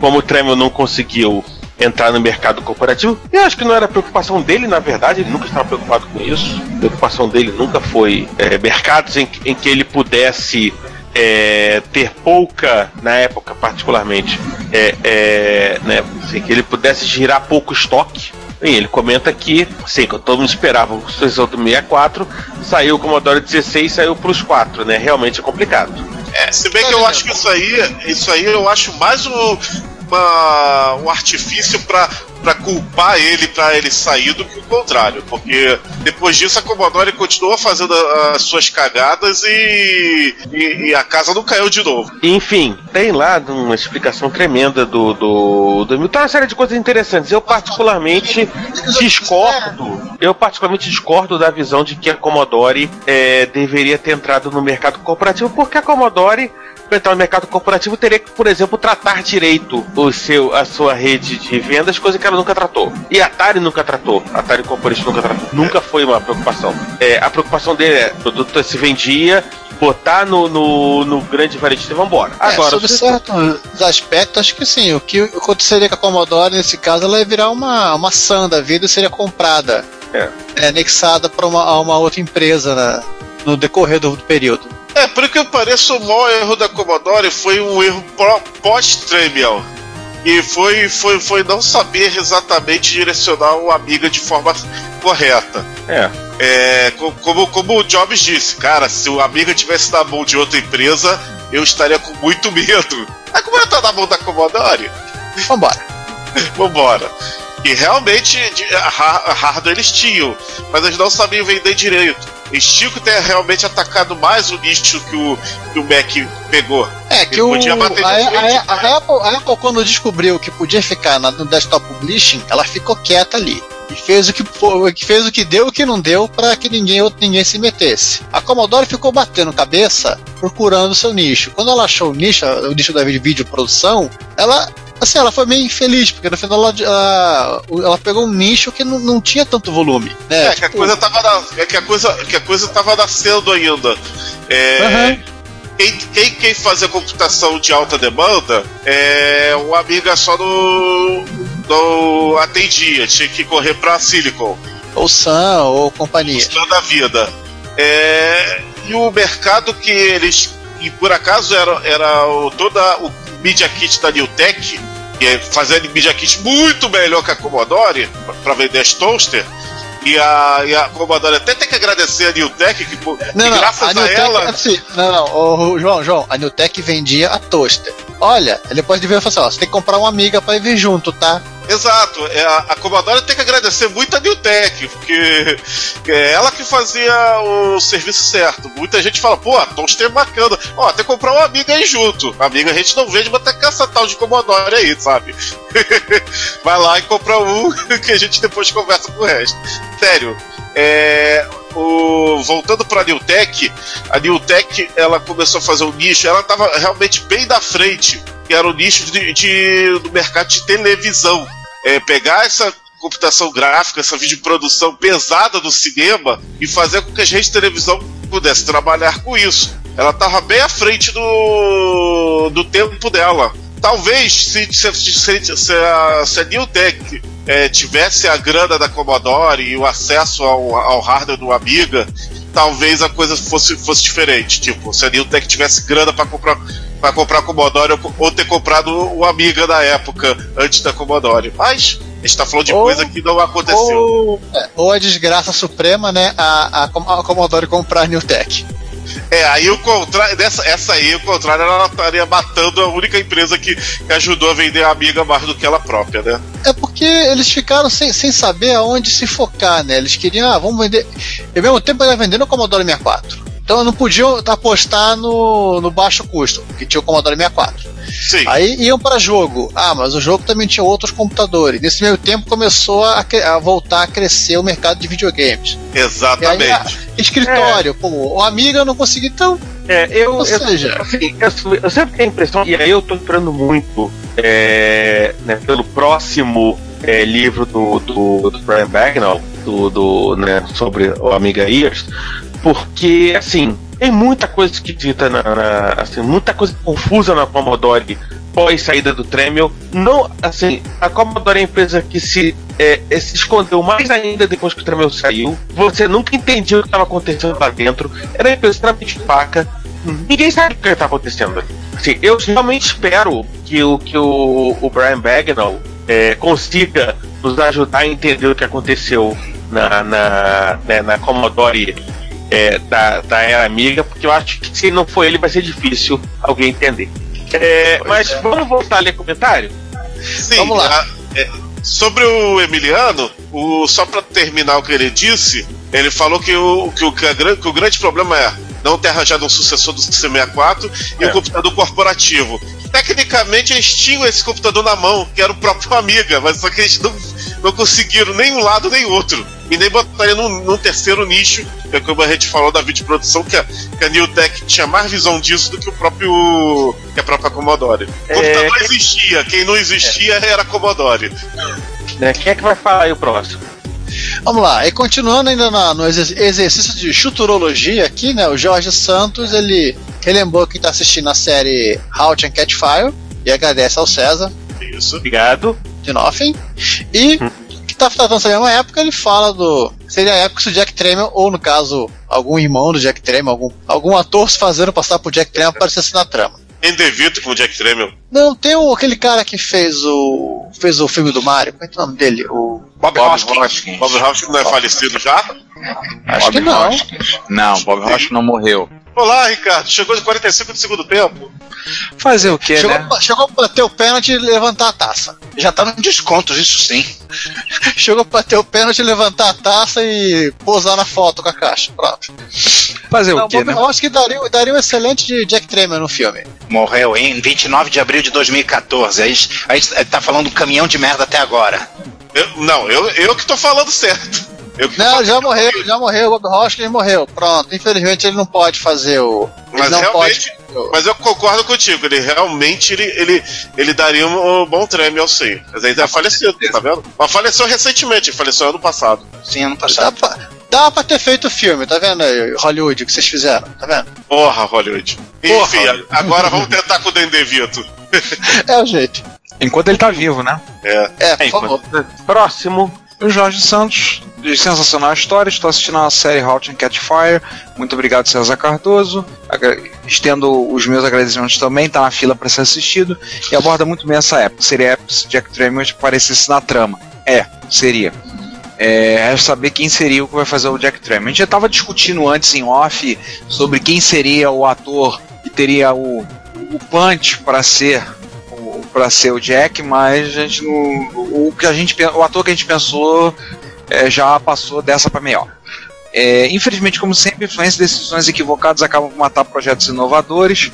como o Tremel não conseguiu entrar no mercado corporativo. Eu acho que não era preocupação dele, na verdade, ele nunca estava preocupado com isso. A preocupação dele nunca foi é, mercados em, em, que ele pudesse é, ter pouca, na época particularmente, é, é né, assim, que ele pudesse girar pouco estoque. E ele comenta que, sim, que todo mundo esperava o sucessor do 64, saiu o Commodore 16 saiu para os 4, né? Realmente é complicado. É, se bem que eu acho que isso aí, isso aí eu acho mais o, uma, um artifício para culpar ele para ele sair do que o contrário, porque depois disso a Commodore continuou fazendo as suas cagadas e, e, e, a casa não caiu de novo. Enfim, tem lá uma explicação tremenda do do, do Milton, uma série de coisas interessantes. Eu particularmente discordo, eu particularmente discordo da visão de que a Commodore é, deveria ter entrado no mercado corporativo, porque a Commodore para entrar no mercado corporativo teria que, por exemplo, tratar direito o seu, a sua rede de vendas, coisa que ela nunca tratou. E a Atari nunca tratou. A Atari Corporation nunca tratou. Nunca foi uma preocupação. É, a preocupação dele é: o produto se vendia, botar no, no, no grande varejista e vambora. É, Agora, sobre você... certos aspectos, acho que sim. O que aconteceria com a Commodore nesse caso, ela ia virar uma, uma SAN da vida e seria comprada, é. É, anexada para uma, uma outra empresa né, no decorrer do, do período. É, por que pareça, o maior erro da Commodore foi um erro pós-Tremiel. E foi, foi, foi não saber exatamente direcionar o Amiga de forma correta. É. é como, como o Jobs disse, cara, se o Amiga tivesse na mão de outra empresa, eu estaria com muito medo. Mas como ele tá na mão da Commodore? Vambora. Vambora. E realmente, a hardware eles tinham, mas eles não sabiam vender direito. Stico ter realmente atacado mais o nicho que o, que o Mac pegou. É, que o, a, a, a, Apple, a Apple, quando descobriu que podia ficar no desktop publishing, ela ficou quieta ali. E fez o que, fez o que deu e o que não deu para que ninguém, ninguém se metesse. A Commodore ficou batendo cabeça procurando seu nicho. Quando ela achou o nicho, o nicho da vídeo produção, ela assim, ela foi meio infeliz, porque no final ela, ela, ela pegou um nicho que não, não tinha tanto volume. Né? É, que a coisa tava na, é que a coisa, que a coisa tava nascendo ainda. É, uhum. quem, quem, quem fazia computação de alta demanda é uma amiga só no, no atendia, tinha que correr pra Silicon. Ou Sun, ou companhia. Sun da vida. É, e o mercado que eles e por acaso era, era o, toda o Media Kit da Newtek, que é fazendo Media Kit muito melhor que a Commodore, para vender as toaster. E a, e a Commodore até tem que agradecer a Newtek, que, não, que não, graças a, a ela. Assim, não, não, o, João, João, a Newtek vendia a toaster. Olha, ele pode vir e falar assim: ó, você tem que comprar uma amiga para ir vir junto, tá? Exato, é, a, Commodore tem que agradecer muito a Newtek, porque é ela que fazia o serviço certo. Muita gente fala, pô, a Toaster é bacana. Ó, tem que comprar uma amiga aí junto. Amiga a gente não vende, mas tem que essa tal de Commodore aí, sabe? Vai lá e compra um que a gente depois conversa com o resto. Sério, é, o, voltando para a Newtek, a Newtek ela começou a fazer um nicho, ela estava realmente bem da frente, que era o nicho de, de, do mercado de televisão é, pegar essa computação gráfica, essa videoprodução pesada do cinema e fazer com que as redes de televisão pudessem trabalhar com isso. Ela estava bem à frente do, do tempo dela. Talvez se, se, se, se a, a Newtek é, tivesse a grana da Commodore e o acesso ao, ao hardware do Amiga, talvez a coisa fosse, fosse diferente. Tipo, se a Newtek tivesse grana para comprar para comprar Commodore ou, ou, ter comprado o Amiga da época antes da Commodore. Mas a gente tá falando de ou, coisa que não aconteceu. Ou, é, ou a desgraça suprema, né? A, a, a Commodore comprar a Newtek. É, aí o contrário, dessa, essa aí, o contrário, ela estaria matando a única empresa que, que, ajudou a vender a amiga mais do que ela própria, né? É porque eles ficaram sem, sem saber aonde se focar, né? Eles queriam, ah, vamos vender. E ao mesmo tempo, eles vendendo o Commodore 64. Então não podiam apostar no, no baixo custo, que tinha o Commodore 64. Sim. Aí iam para jogo. Ah, mas o jogo também tinha outros computadores. Nesse meio tempo começou a, a voltar a crescer o mercado de videogames. Exatamente. Aí, a, escritório, é. pô, o Amiga eu não consegui, então É, eu, Ou eu, seja- assim, eu, eu sempre tenho a impressão, e aí eu tô esperando muito é, né, pelo próximo é, livro do, do, do Brian Bagnall, do, do, né, sobre o Amiga Ears, porque, assim, tem muita coisa esquisita, na, na- assim, muita coisa confusa na Commodore pós saída do Tremel. Não, assim, a Commodore é a empresa que se, é, é, se escondeu mais ainda depois que o Tremel saiu. Você nunca entendia o que estava acontecendo lá dentro. Era uma empresa extremamente opaca. Ninguém sabe o que está acontecendo ali. Assim, eu realmente espero que o, que o, o Brian Bagnall é, consiga nos ajudar a entender o que aconteceu na, na, né, na Commodore é, da, da era amiga, porque eu acho que se não for ele vai ser difícil alguém entender. É, mas vamos voltar a ler comentário? Sim, Vamos lá. a- é, sobre o Emiliano, o, só para terminar o que ele disse, ele falou que o, que, o, que, a que o grande problema é não ter arranjado um sucessor do C64 e É. um computador corporativo. Tecnicamente eles tinham esse computador na mão, que era o próprio Amiga, mas só que eles não, não conseguiram nem um lado nem outro. E nem botaria num, num terceiro nicho, que é como a gente falou da videoprodução, que a, que a New Tech tinha mais visão disso do que o próprio. que a própria Commodore. O É, computador que- existia, quem não existia era a Commodore. Né? Quem é que vai falar aí o próximo? Vamos lá, e continuando ainda na- no exer- exercício de chuturologia aqui, né? O Jorge Santos, ele relembrou que está assistindo a série Halt and Catch Fire e agradece ao César Isso. Obrigado. de Nothing. E que está tratando essa mesma época, ele fala do. Seria a época se o Jack Tramiel, ou no caso, algum irmão do Jack Tramiel, algum, algum ator se fazendo passar por Jack Tramiel aparecesse na trama. Em DeVito com o Jack Tramiel. Não, tem o, aquele cara que fez o. fez o filme do Mario, como é que é o nome dele? O. Bob, Bob Hoskins. Hoskins. Bob Hoskins não é falecido já? Acho que Bob não. Hoskins. Não, Bob Hoskins não morreu. Olá, Ricardo. Chegou de 45 do segundo tempo. Fazer o quê, Chegou, né? chegou pra bater o pênalti e levantar a taça. Já tá no descontos, isso sim. Chegou pra bater o pênalti, levantar a taça e posar na foto com a caixa. Pronto. Fazer Não, o quê, né? Hoskins daria, daria um excelente de Jack Tramiel no filme. Morreu em 29 de abril de 2014. A gente, a gente tá falando caminhão de merda até agora. Eu- não, eu, eu que tô falando certo. Eu Não, já morreu, já morreu. O Bob Hoskins morreu. Pronto. Infelizmente ele não pode fazer o. Mas não realmente- pode. Mas eu concordo contigo, ele realmente ele, ele, ele daria um, um bom Tramiel sim. Mas ele é falecido, tá vendo? Mas faleceu recentemente, faleceu ano passado. Sim, ano Dá passado. pra, dá pra ter feito o filme, tá vendo aí, Hollywood, o que vocês fizeram, tá vendo? Porra, Hollywood. Porra. Enfim, agora vamos tentar com o Den DeVito. É o jeito. Enquanto ele tá vivo, né? É. É, por É, favor. Próximo. O Jorge Santos, de sensacional história, estou assistindo a série Halt and Catch Fire. Muito obrigado, César Cardoso. Estendo os meus agradecimentos também, tá na fila para ser assistido. E aborda muito bem essa época. Seria época se Jack Tramiel aparecesse na trama. É, seria. É, é saber quem seria o que vai fazer o Jack Tramiel. A gente já estava discutindo antes em off sobre quem seria o ator que teria o, o punch para ser para ser o Jack, mas a gente não, o que a gente o ator que a gente pensou é, já passou dessa para melhor. É, infelizmente, como sempre, influências e decisões equivocadas acabam por matar projetos inovadores.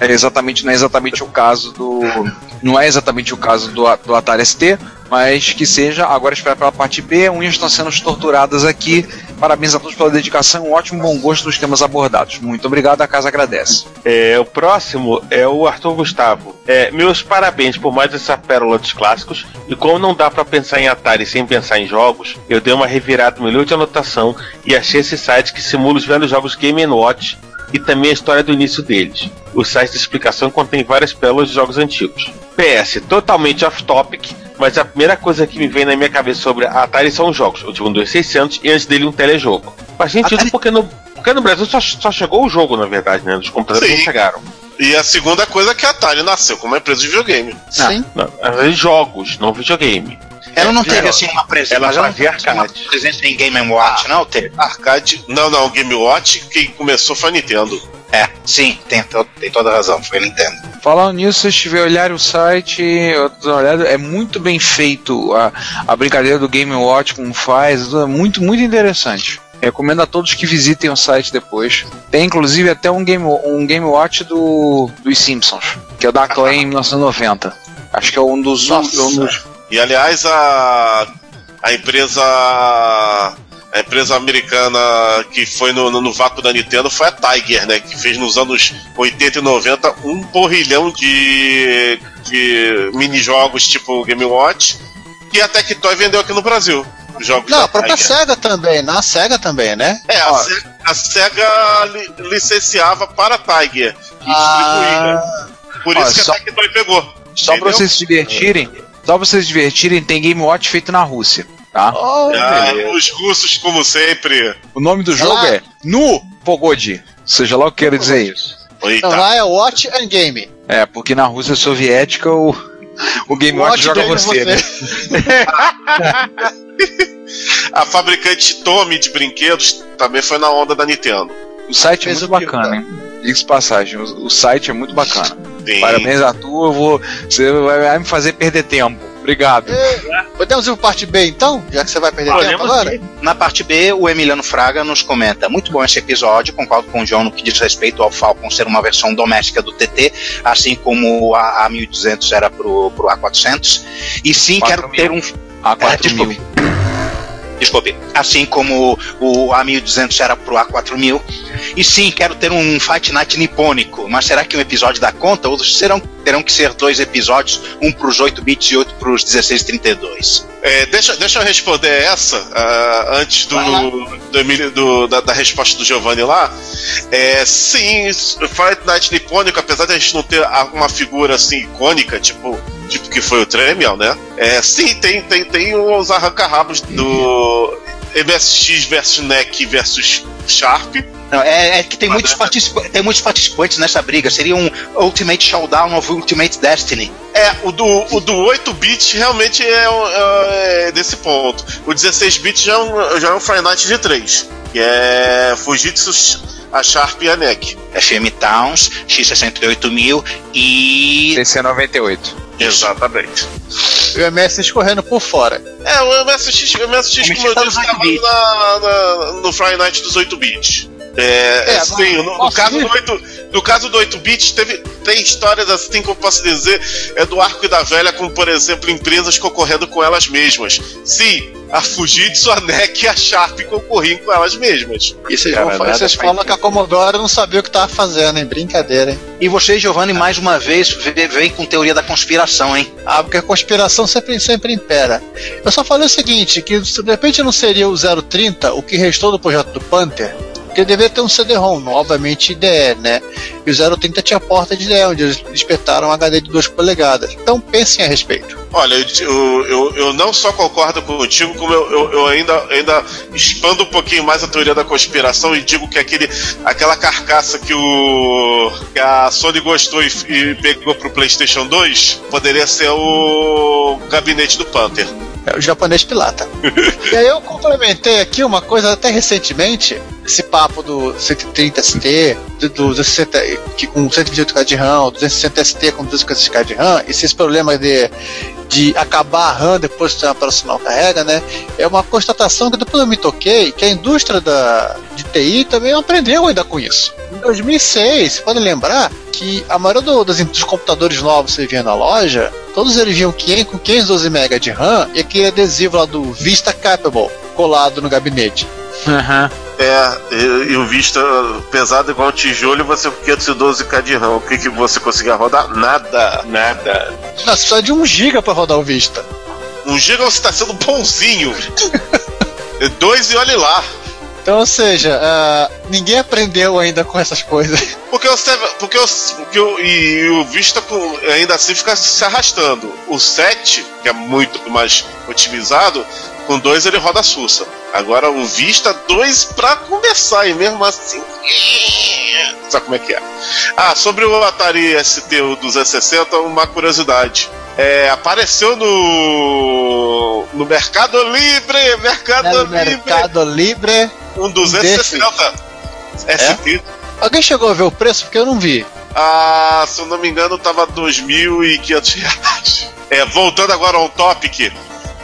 É exatamente, não é exatamente o caso do. Não é exatamente o caso do, do Atari ST, mas que seja. Agora espera pela parte B, unhas estão sendo torturadas aqui. Parabéns a todos pela dedicação, um ótimo bom gosto dos temas abordados. Muito obrigado, a casa agradece. É, o próximo é o Arthur Gustavo. É, meus parabéns por mais essa pérola dos clássicos. E como não dá pra pensar em Atari sem pensar em jogos, eu dei uma revirada melhor de anotação e achei esse site que simula os velhos jogos Game Watch e também a história do início deles. O site de explicação contém várias pérolas de jogos antigos. PS, totalmente off-topic, mas a primeira coisa que me vem na minha cabeça sobre a Atari são os jogos. Eu tive um 2600 e antes dele um telejogo. Faz sentido Atari- porque no, porque no Brasil só, só chegou o jogo, na verdade, né? Os computadores Sim. não chegaram. E a segunda coisa é que a Atari nasceu como uma empresa de videogame. Sim. Não, vezes jogos, não videogame. Ela não teve assim uma presença. ela fazia teve arcade. presença em Game Watch, não teve? Arcade. Não, não, o Game Watch, quem começou foi a Nintendo. É, sim, tem, to- tem toda a razão, foi a Nintendo. Falando nisso, se vocês estiverem olhar o site, eu tô olhada, é muito bem feito a, a brincadeira do Game Watch, como faz, é muito, muito interessante. Recomendo a todos que visitem o site depois. Tem inclusive até um Game, um game Watch do, dos Simpsons, que é da Acclaim em 1990. Acho que é um dos. Nossa. um dos E aliás, a, a empresa A empresa americana que foi no, no, no vácuo da Nintendo foi a Tiger, né? Que fez nos anos 80 e 90 um porrilhão de, de mini-jogos tipo Game Watch. E a Tectoy vendeu aqui no Brasil. Os jogos Não, a própria Tiger. SEGA também, na SEGA também, né? É, a, Ó, Se- a SEGA li- licenciava para a Tiger e Ah. distribuía. Por Ó, isso que só- a Tectoy pegou. Só pra Entendeu? vocês se divertirem, só pra vocês se divertirem, tem Game Watch feito na Rússia, tá? ó, Ah, os russos, como sempre. O nome do jogo Ah. é Nu Pogodi. Seja lá o que quer dizer isso. Eita. Então lá é Watch and Game. É, porque na Rússia soviética o, o Game Watch, Watch joga Game você, né? A fabricante Tommy de brinquedos também foi na onda da Nintendo. O site é muito bacana, hein? Diga-se de passagem, o, o site é muito bacana. Sim. Parabéns a tu, eu vou, você vai, me fazer perder tempo. Obrigado. Podemos ir para parte B então? Já que você vai perder tempo Podemos agora? sim. Na parte B, o Emiliano Fraga nos comenta: Muito bom esse episódio, concordo com o John no que diz respeito ao Falcon ser uma versão doméstica do TT, assim como a A1200 era pro, pro A400. E sim, 4.000. quero ter um. A É, 4 desculpe. Assim como o A1200 era pro A4000. E sim, quero ter um Fight Night nipônico. Mas será que um episódio dá conta? Ou serão, terão que ser dois episódios, um pros 8 bits e outro pros 1632? É, deixa, deixa eu responder essa ah, antes do, do, do- da, da resposta do Giovanni lá. É, sim, Fight Night Nipônico, apesar de a gente não ter uma figura assim icônica, tipo, tipo que foi o Tremiel, né? É, sim, tem, tem, tem os arranca-rabos do MSX versus NEC versus Sharp. Não, é, é que tem muitos, participa tem muitos participantes nessa briga. Seria um Ultimate Showdown of Ultimate Destiny. É, o do, o do 8-bit realmente é, um- é desse ponto. O 16-bit já, é um- já é um Friday Night de 3. Que é Fujitsu, a Sharp e a NEC. FM Towns, X68000 e. TC98. Exatamente. E o MS escorrendo por fora. É, o MSX, o MSX O como eu tá disse, estava 8 na, na- no Friday Night dos 8 bits. É, É, assim, agora, no, no caso ir? do 8, no caso do 8 bits teve tem histórias assim que eu posso dizer é do arco e da velha, como por exemplo empresas concorrendo com elas mesmas. Sim, a Fujitsu, a NEC e a Sharp concorriam com elas mesmas. E vocês, Cara, vão, vocês falam que a Commodore não sabia o que tava fazendo, hein? Brincadeira, hein? E você, Giovanni, mais uma vez ve- vem com teoria da conspiração, hein? Ah, porque a conspiração sempre, sempre impera. Eu só falei o seguinte, que se de repente não seria o 030 o que restou do projeto do Panther, porque deveria ter um CD-ROM, obviamente IDE, né? E o 030 tinha porta de IDE, onde eles espetaram um HD de 2 polegadas. Então pensem a respeito. Olha, eu, eu, eu, não só concordo contigo, como eu, eu, eu ainda, ainda expando um pouquinho mais a teoria da conspiração e digo que aquele, aquela carcaça que, o, que a Sony gostou e, e pegou pro PlayStation 2 poderia ser o gabinete do Panther. É o japonês pilata. e aí eu complementei aqui uma coisa até recentemente, esse papo do 130 ST, do, do 260, que com 128K de RAM, 260 ST com 256K de RAM, esses problemas de, de acabar a RAM depois que o operacional carrega, né? É uma constatação que depois eu me toquei que a indústria da, de TI também aprendeu ainda com isso. Em 2006, você pode lembrar que a maioria do- dos, dos computadores novos que você via na loja, todos eles vinham 500, com 512 MB de RAM e aquele adesivo lá do Vista Capable colado no gabinete. É, e, e o Vista pesado igual um tijolo e você com 512k de RAM. O que, que você conseguia rodar? Nada. Nada. Nossa, precisa de 1 GB para rodar o Vista. Um giga você tá sendo bonzinho. É Dois e olhe lá. Então, ou seja, ah, ninguém aprendeu ainda com essas coisas. Porque o, porque o, porque o, e, o Vista com- ainda assim fica se arrastando. O 7, que é muito mais otimizado, com 2 ele roda sussa. Agora o Vista 2 pra começar, e mesmo assim. Sabe como é que é? Ah, sobre o Atari ST o 260, uma curiosidade. É, apareceu no. no Mercado Livre! Mercado Livre! Mercado Livre. Um 260 ST. Alguém chegou a ver o preço? Porque eu não vi. Ah, se eu não me engano, tava 2.500 reais. É, voltando agora ao topic,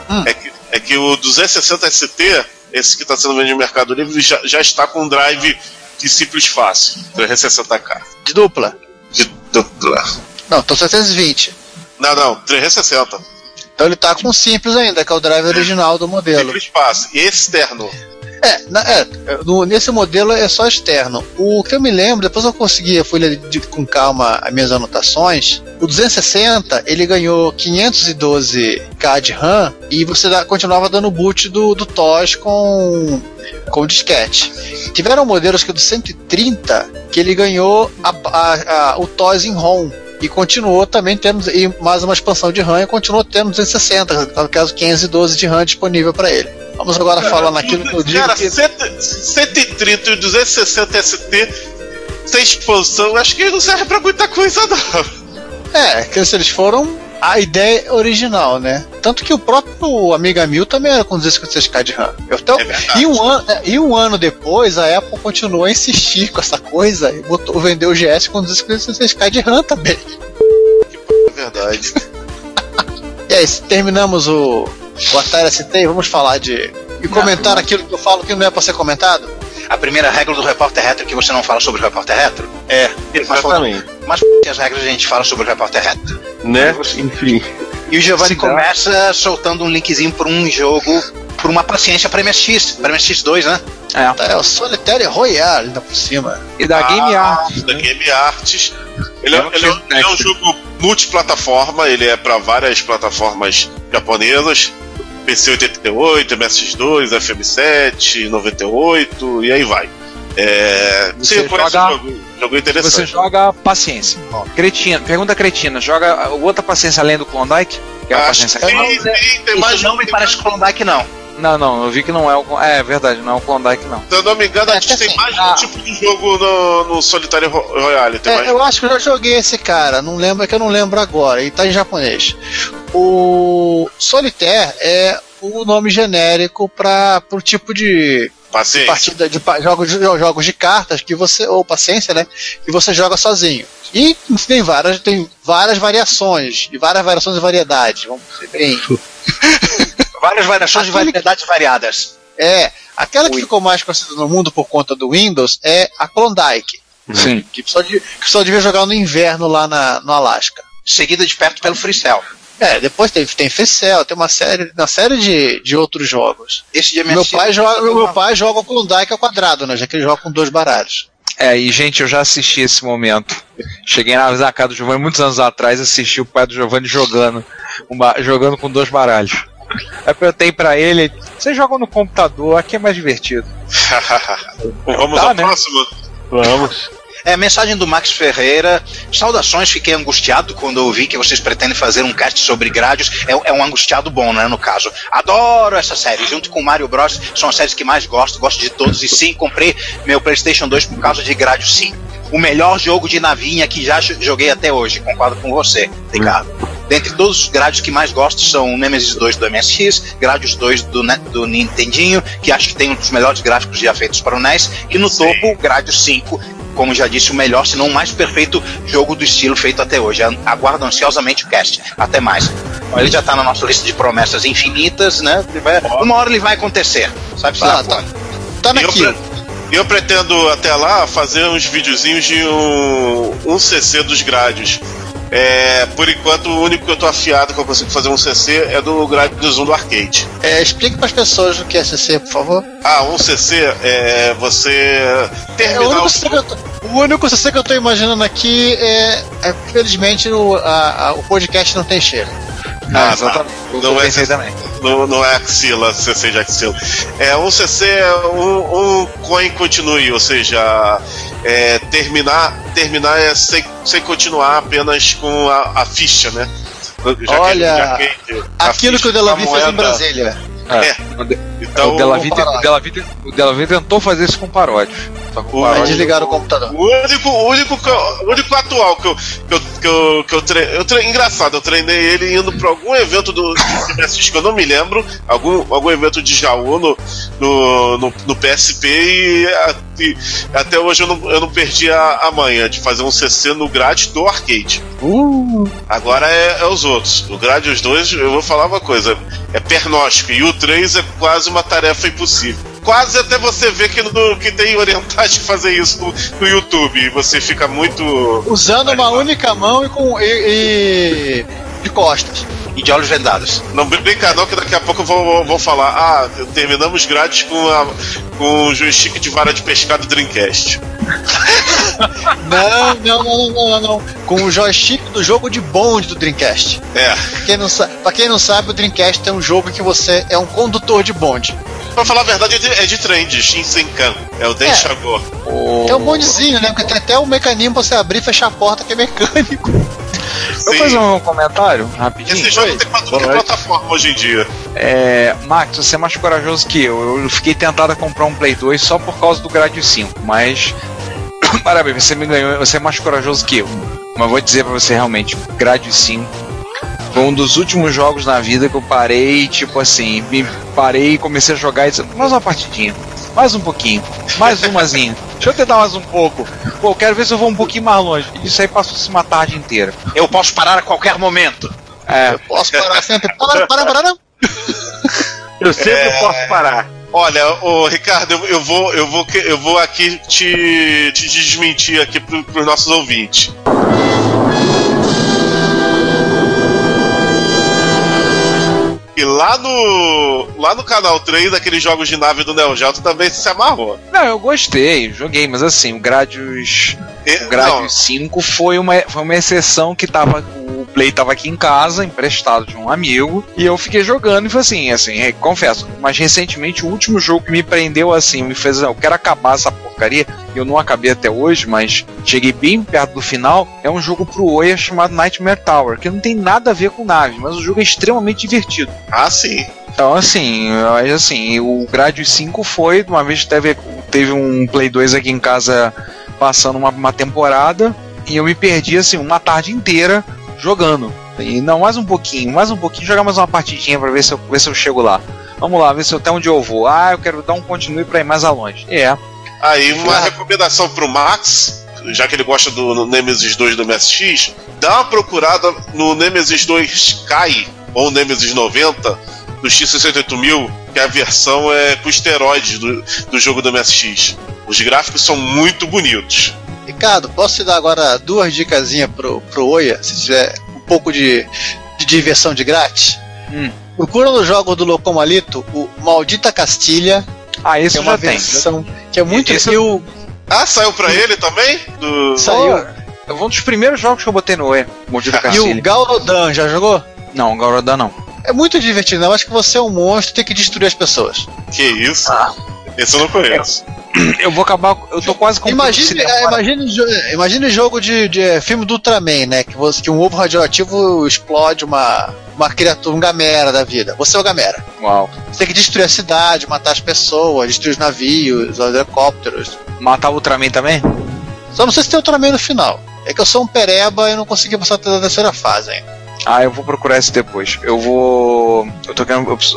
Hum. é, que, é que o 260 ST, esse que está sendo vendido no Mercado Livre, já, já está com drive de simples fácil, 360k. De dupla. De dupla. Não, tô 720. Não, não, 360. Então ele tá com simples ainda, que é o drive original do modelo. Simples fácil. Externo. É, na- é, no- nesse modelo é só externo. O que eu me lembro, depois eu consegui, fui ler de- com calma as minhas anotações. O 260 ele ganhou 512k de RAM e você dá- continuava dando boot do, do TOS com, com disquete. Tiveram modelos que é do 130 que ele ganhou a- a- a- o TOS em ROM. E continuou também tendo mais uma expansão de RAM e continuou tendo 260, no caso 512 de RAM disponível para ele. Vamos agora falar naquilo que eu digo. Cara, que- 100 130 e 260 ST sem expansão, acho que não serve pra muita coisa, não. É, que eles foram a ideia original, né? Tanto que o próprio Amiga 1000 também era com 256k de RAM. Eu até- É e, um ano, é, e um ano depois, a Apple continuou a insistir com essa coisa e botou, vendeu o GS com 256k de RAM também. É verdade. E aí, se terminamos o, o Atari ST e vamos falar de. E comentar aquilo que eu falo que não é pra ser comentado? A primeira regra do repórter retro é que você não fala sobre o repórter retro. É. Mas, Exatamente. mas as regras a gente fala sobre o repórter retro. Né? Enfim. E o Giovanni tá. começa soltando um linkzinho para um jogo, por uma paciência para MSX, para MSX 2, né? É. É o Solitaire Royale ainda por cima. E da Game Ah, Art. Da Game Arts. Ele é, ele é- jogo ele é um jogo multiplataforma, ele é para várias plataformas japonesas. PC 88, MSX2, FM7, 98 e aí vai. É, Você sim, joga- jogo, jogo interessante. Você joga paciência. Cretina, pergunta cretina. Joga outra paciência além do Klondike? Que é a Acho paciência que tem, tem, mais não me parece Klondike, não. Não, não, eu vi que não é o. Klon- É, verdade, não é o Klondike, não. Se eu não me engano, É, acho que tem assim, mais a- um tipo de jogo no, no Solitário Ro- Royale. Tem É, mais... eu acho que eu já joguei esse cara, não lembro é que eu não lembro agora, e tá em japonês. O Solitaire é o nome genérico para o tipo de Paciência. partida de jogos, de jogos de cartas que você ou paciência, né, que você joga sozinho. E tem várias tem várias variações e várias variações e variedades. Vamos ser bem. Várias variações de variedades variadas. É, aquela que Ui. ficou mais conhecida no mundo por conta do Windows é a Klondike, Sim. que só, de, que só devia jogar no inverno lá na, no Alasca. Seguida de perto pelo Freecell. É, depois tem, tem Ficel, tem uma série, uma série de, de outros jogos. Esse de Meu pai, joga, meu pai joga com o Klondike ao quadrado, né? Já que ele joga com dois baralhos. É, e gente, eu já assisti esse momento. Cheguei na na casa do Giovanni muitos anos atrás, assisti o pai do Giovanni jogando, um ba- jogando com dois baralhos. Aí eu perguntei pra ele, você joga no computador, aqui é mais divertido. Vamos Tá, ao né? próximo. Vamos. É, mensagem do Max Ferreira. Saudações, fiquei angustiado quando ouvi que vocês pretendem fazer um cast sobre Gradius. É, é um angustiado bom, né, no caso. Adoro essa série, junto com Mario Bros. São as séries que mais gosto, gosto de todos. E sim, comprei meu PlayStation 2 por causa de Gradius, sim. O melhor jogo de navinha que já jo- joguei até hoje, concordo com você, Ricardo. Dentre todos os Gradius que mais gosto são o Nemesis 2 do MSX, Gradius 2 do, Ne- do Nintendinho, que acho que tem um dos melhores gráficos já feitos para o NES, e no Sim. topo, Gradius 5, como já disse, o melhor, se não o mais perfeito jogo do estilo feito até hoje. Aguardo ansiosamente o cast. Até mais. Ele já tá na nossa lista de promessas infinitas, né? Vai- Uma hora ele vai acontecer. Sabe se Ah, lá tá. Tá naquilo. Eu pretendo até lá fazer uns videozinhos de um, um CC dos grádios. É, por enquanto, o único que eu tô afiado que eu consigo fazer um CC é do Gradius 1 do arcade. É, explique para as pessoas o que é CC, por favor. Ah, um CC é você É, o, terminar único o. CC que eu tô, o único CC que eu tô imaginando aqui é. é felizmente o, a- a- o podcast não tem cheiro. Ah, exatamente. tá. Eu Não é também. Não, não é axila, CC de axila. É um CC, um, um coin continue, ou seja, é, terminar, terminar é sem, sem continuar apenas com a, a ficha, né? Já que- Olha, que a Aquilo ficha que o Delavi da fez em Brasília. Então, o Delavi, o paródio. o o tentou fazer isso com paródios. Só que o paródio- desligar o computador. O único, o único, que eu- único atual que eu, que eu, que eu, que eu treinei. Eu tre- engraçado, eu treinei ele indo pra algum evento do, do PSX que eu não me lembro, algum, algum evento de Jaú no, no, no, no PSP e, a- e até hoje eu não, eu não perdi a, a manha de fazer um CC no grade do arcade. Agora é, é os outros. O Gradius 2, eu vou falar uma coisa: é pernóstico. E o 3 é quase uma tarefa impossível. Quase até você ver que, no, que tem orientais que fazer isso no, no YouTube. Você fica muito. Usando uma única mão e com. e, e- de costas. E de olhos vendados. Não brinca não, que daqui a pouco eu vou, falar. Ah, terminamos grátis com, a, com o joystick de vara de pescado Dreamcast. Não, não, não, não, não, não. Com o joystick do jogo de bonde do Dreamcast. É. Pra quem, não pra quem não sabe, o Dreamcast é um jogo que você é um condutor de bonde. Pra falar a verdade, é de, é de trem, de Shinsenkan. É o Denshagor. O- É um bondezinho, né? Porque tem até um mecanismo pra você abrir e fechar a porta que é mecânico. Eu vou fazer um comentário rapidinho. Esse jogo tem pra tudo que é plataforma hoje em dia. É, Max, você é mais corajoso que eu. Eu fiquei tentado a comprar um Play 2 só por causa do Gradius 5, mas. Parabéns, você me ganhou, você é mais corajoso que eu. Mas vou dizer pra você realmente, Gradius 5 foi um dos últimos jogos na vida que eu parei, tipo assim, me parei e comecei a jogar e disse, mais uma partidinha, mais um pouquinho, mais umazinha. Deixa eu tentar mais um pouco. Pô, eu quero ver se eu vou um pouquinho mais longe. Isso aí passou-se uma tarde inteira. Eu posso parar a qualquer momento. É, Posso parar sempre? Para, para, para, não. Eu sempre É. posso parar. Olha, ô Ricardo, eu, eu vou, eu vou, que- eu vou aqui te, te desmentir aqui pro, pros nossos ouvintes. E lá no. Lá no canal 3, aqueles jogos de nave do Neo Geo, tu também se amarrou. Não, eu gostei, joguei, mas assim, o Gradius, o Gradius 5 foi uma, foi uma exceção que tava. O Play tava aqui em casa, emprestado de um amigo, e eu fiquei jogando e foi assim, assim, é, confesso, mas recentemente o último jogo que me prendeu assim, me fez, eu quero acabar essa porcaria, e eu não acabei até hoje, mas cheguei bem perto do final, é um jogo pro Oia chamado Nightmare Tower, que não tem nada a ver com nave, mas o jogo é extremamente divertido. Ah, sim. Então, assim, assim, o Gradius 5 foi, uma vez teve, teve um Play 2 aqui em casa passando uma, uma temporada e eu me perdi, assim, uma tarde inteira jogando. E não, mais um pouquinho, mais um pouquinho, jogar mais uma partidinha pra ver se eu, ver se eu chego lá. Vamos lá, ver se eu- até onde eu vou. Ah, eu quero dar um continue pra ir mais alonge. É. Aí, uma Ah. recomendação pro Max, já que ele gosta do Nemesis 2 do MSX, dá uma procurada no Nemesis 2 Kai, ou Nemesis 90, do X68000, que a versão é com esteroides do, do jogo do MSX. Os gráficos são muito bonitos. Ricardo, posso te dar agora duas dicasinhas pro, pro Oia, se tiver um pouco de, de diversão de grátis? Hum. Procura nos jogos do Locomalito o Maldita Castilha, Ah, que esse é eu uma já tem. versão que é muito. Esse- E o, Ah, saiu pra ele também? Do... saiu. É um dos primeiros jogos que eu botei no E, Mordida E o. Gaurodan, já jogou? Não, Gaurodan não. É muito divertido, eu acho que você é um monstro e tem que destruir as pessoas. Que isso? Esse eu não conheço. Eu vou acabar. Eu tô quase comprando Imagine, é, imagine, imagine jogo de, de é, filme do Ultraman, né? Que, você, que um ovo radioativo explode uma, uma criatura, um gamera da vida. Você é o gamera. Uau. Você tem que destruir a cidade, matar as pessoas, destruir os navios, os helicópteros. Matar o Ultraman também? Só não sei se tem Ultraman no final. É que eu sou um pereba e não consegui passar da terceira fase ainda. Ah, eu vou procurar esse depois. Eu vou. Eu tô,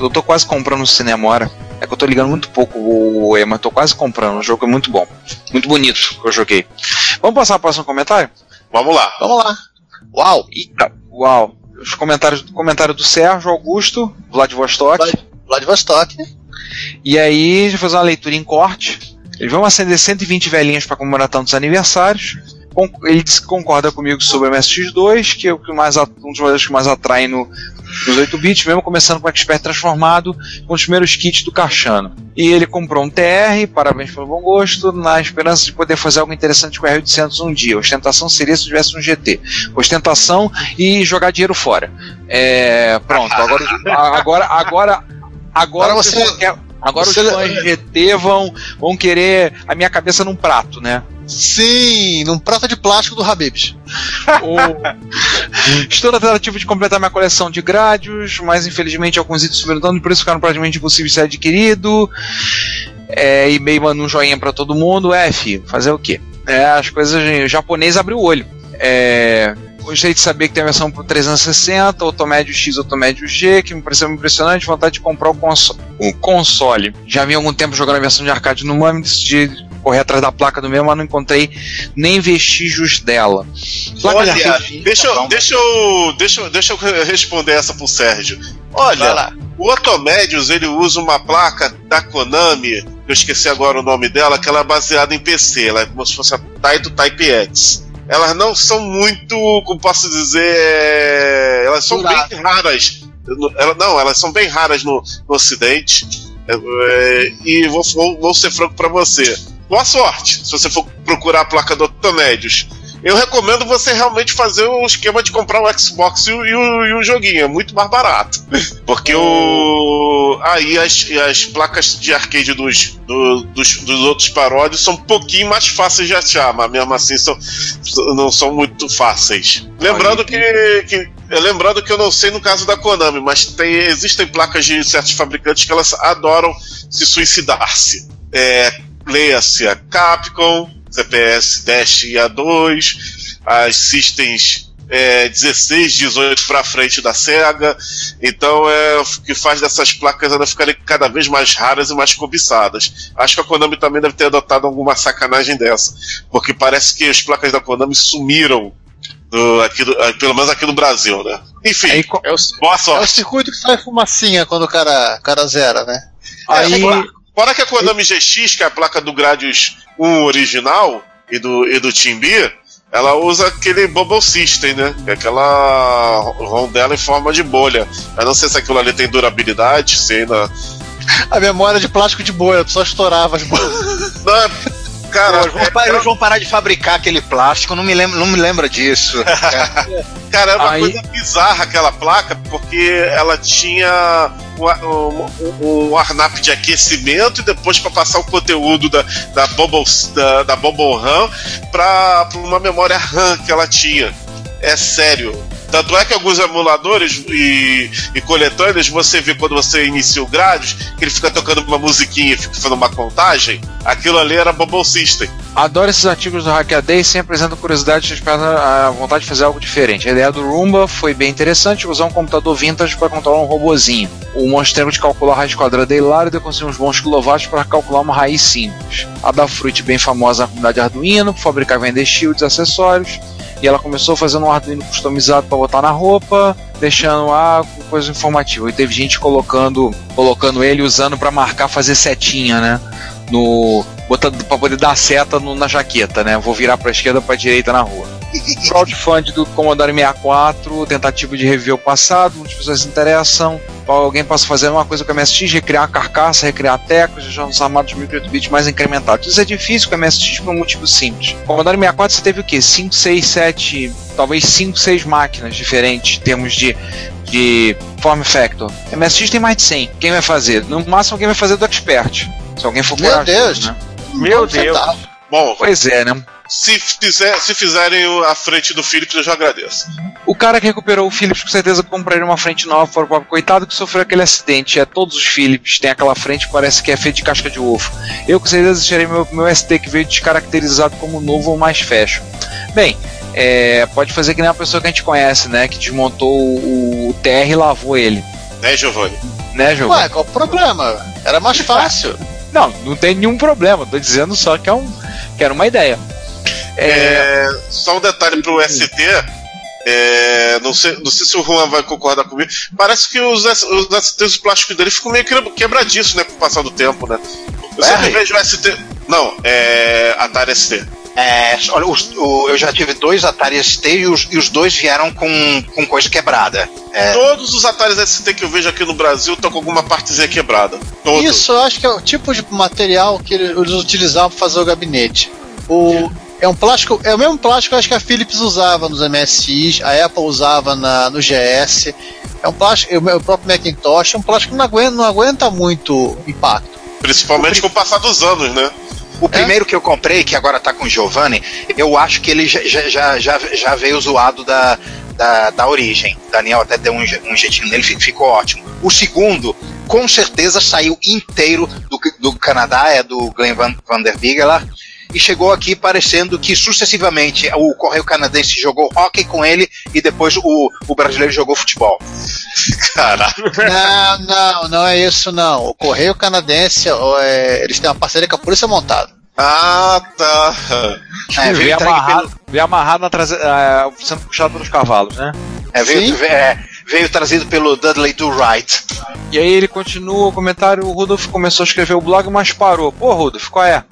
eu tô quase comprando o Cinemora. É que eu tô ligando muito pouco o E, mas tô quase comprando. O jogo é muito bom. Muito bonito que eu joguei. Vamos passar para o próximo comentário? Vamos lá. Vamos lá. Uau! Eita, uau. Os comentários do comentário do Sérgio Augusto, Vladivostok. Vlad- Vladivostok. E aí, deixa eu fazer uma leitura em corte. Eles vão acender 120 velhinhas para comemorar tantos aniversários. Ele concorda comigo sobre o MSX2, que é o que mais, um dos modelos que mais atrai no, nos 8 bits, mesmo começando com o Expert transformado, com os primeiros kits do Cachano. E ele comprou um TR, parabéns pelo bom gosto, na esperança de poder fazer algo interessante com o R800 um dia. Ostentação seria se tivesse um GT. Ostentação e jogar dinheiro fora. É, pronto, agora, agora, agora, agora, Agora você você- quer. Agora você- os fãs de GT vão, vão querer a minha cabeça num prato, né? Sim, num prato de plástico do Habibs. O- Estou na tentativa de completar minha coleção de grádios, mas infelizmente alguns itens subiram tanto, por isso ficaram praticamente impossíveis de ser adquirido. É, e-mail manda um joinha pra todo mundo. É, filho, fazer o quê? É, as coisas. O japonês abriu o olho. É, Gostei de saber que tem a versão pro 360, Automédio X, Automédio G, que me pareceu impressionante, vontade de comprar o, conso o console. Já vi algum tempo jogando a versão de arcade no MAME, decidi correr atrás da placa do meu, mas não encontrei nem vestígios dela. Placa de Olha, arcade- deixa, Tá eu- deixa, eu, deixa, eu- deixa eu responder essa pro Sérgio. Olha, lá. o Otomédios ele usa uma placa da Konami, eu esqueci agora o nome dela, que ela é baseada em PC, ela é como se fosse a Taito Type X. elas não são muito, como posso dizer, elas são Durável. bem raras. Não, elas são bem raras no, no Ocidente. É, e vou, vou, vou ser franco pra você. Boa sorte se você for procurar a placa do Octamédios. Eu recomendo você realmente fazer o esquema de comprar o Xbox e o, e o- e o joguinho, é muito mais barato. Porque o. Aí as, as placas de arcade dos, do- dos, dos outros paródios são um pouquinho mais fáceis de achar, mas mesmo assim são, não são muito fáceis. Lembrando que, que lembrando que eu não sei no caso da Konami, mas tem, existem placas de certos fabricantes que elas adoram se suicidar-se. É, Leia-se a Capcom, CPS Dash e A2, as systems é, 16, 18 para frente da SEGA. Então é o que faz dessas placas ainda ficarem cada vez mais raras e mais cobiçadas. Acho que a Konami também deve ter adotado alguma sacanagem dessa, porque parece que as placas da Konami sumiram. do- aqui do- ah, pelo menos aqui no Brasil, né? Enfim, Aí, É o, boa é o sorte. circuito que sai fumacinha quando o cara, o cara zera, né? aí, Fora- Fora que a Konami GX, que é a placa do Gradius 1 original e do, e do Team B, ela usa aquele Bubble System, né? Que é aquela rondela em forma de bolha. Eu não sei se aquilo ali tem durabilidade, se ainda. A memória de plástico de bolha, só estourava as bolhas. Não, é- cara, Eles vão, pa- eles vão parar de fabricar aquele plástico, não me lembra, não me lembra disso. Cara, era uma Aí- coisa bizarra aquela placa, porque ela tinha um arnap de aquecimento e depois para passar o conteúdo da, da, Bubble, da, da Bubble RAM para uma memória RAM que ela tinha. É sério. Tanto é que alguns emuladores e, e coletâneas você vê quando você inicia o Gradius, que ele fica tocando uma musiquinha e fica fazendo uma contagem. Aquilo ali era Bubble System. adoro esses artigos do Hackaday, sempre apresentando curiosidade a vontade de fazer algo diferente. A ideia do Roomba foi bem interessante, usar um computador vintage para controlar um robozinho. O monstro de calcular a raiz quadrada é hilário e conseguir uns bons quilowatts para calcular uma raiz simples. A da Fruit, bem famosa na comunidade Arduino, fabricar e vender shields acessórios. E ela começou fazendo um Arduino customizado para botar na roupa, deixando a coisa informativa. E teve gente colocando, colocando ele usando para marcar, fazer setinha, né? No botando para poder dar seta no- na jaqueta, né? Vou virar para esquerda para direita na rua. Crowdfund do Commodore 64, tentativa de reviver o passado, muitas pessoas interessam. Alguém possa fazer uma coisa com o MSX, recriar a carcaça, recriar teclas, já nos armados de 8 bits mais incrementados. Isso é difícil com o MSX por um motivo simples. Commodore 64 você teve o quê? 5, 6, 7, talvez 5, 6 máquinas diferentes em termos de, de form factor. MSX tem mais de 100. Quem vai fazer? No máximo alguém vai fazer do expert. Se alguém for Meu corajoso, Deus. né? Meu Deus. centavo. Bom, Pois é, né? Se, fizer, se fizerem a frente do Philips, eu já agradeço. O cara que recuperou o Philips com certeza compraria uma frente nova para o pobre coitado que sofreu aquele acidente. É todos os Philips têm aquela frente que parece que é feita de casca de ovo. Eu com certeza deixarei meu, meu ST que veio descaracterizado como novo ou mais fashion. Bem, é, pode fazer que nem a pessoa que a gente conhece, né? Que desmontou o, o TR e lavou ele. Né, Giovanni? Né, Jogo? Ué, qual o problema? Era mais fácil. Não, não tem nenhum problema. Tô dizendo só que é um, que era uma ideia. É, É, só um detalhe pro ST. é, não, sei, não sei se o Juan vai concordar comigo. Parece que os, os STs, os plásticos dele ficam meio que- quebradiços, né? Com o passar do tempo, né? Eu sempre vejo o ST. Não, é. Atari ST. É, olha, o- eu já tive dois Atari ST e os, e os dois vieram com, com coisa quebrada. É, Todos os Ataris ST que eu vejo aqui no Brasil estão com alguma partezinha quebrada. Todos. Isso, eu acho que é o tipo de material que eles utilizavam para fazer o gabinete. O, é um plástico, é o mesmo plástico que eu acho que a Philips usava nos MSIs, a Apple usava na, no GS. É um plástico, o meu próprio Macintosh, é um plástico que não aguenta, não aguenta muito impacto. Principalmente com o passar dos anos, né? O primeiro que eu comprei, que agora tá com o Giovanni, eu acho que ele já, já, já, já, veio zoado da, da, da origem. Daniel até deu um, um jeitinho nele, fi- ficou ótimo. O segundo, com certeza, saiu inteiro do, do Canadá, é do Glenn Van, Van der Bigeler, e chegou aqui parecendo que sucessivamente o Correio Canadense jogou hockey com ele e depois o, o brasileiro jogou futebol. Caralho. Não, não, não é isso não. O Correio Canadense, é, eles têm uma parceria com a Polícia Montada. Ah, tá. É, veio amarrado, veio amarrado na traze- ah, sendo puxado pelos cavalos, né? É, veio, Sim. é, veio trazido pelo Dudley Do Right. E aí ele continua o comentário, o Rudolf começou a escrever o blog, mas parou. Pô, Rudolf, qual é?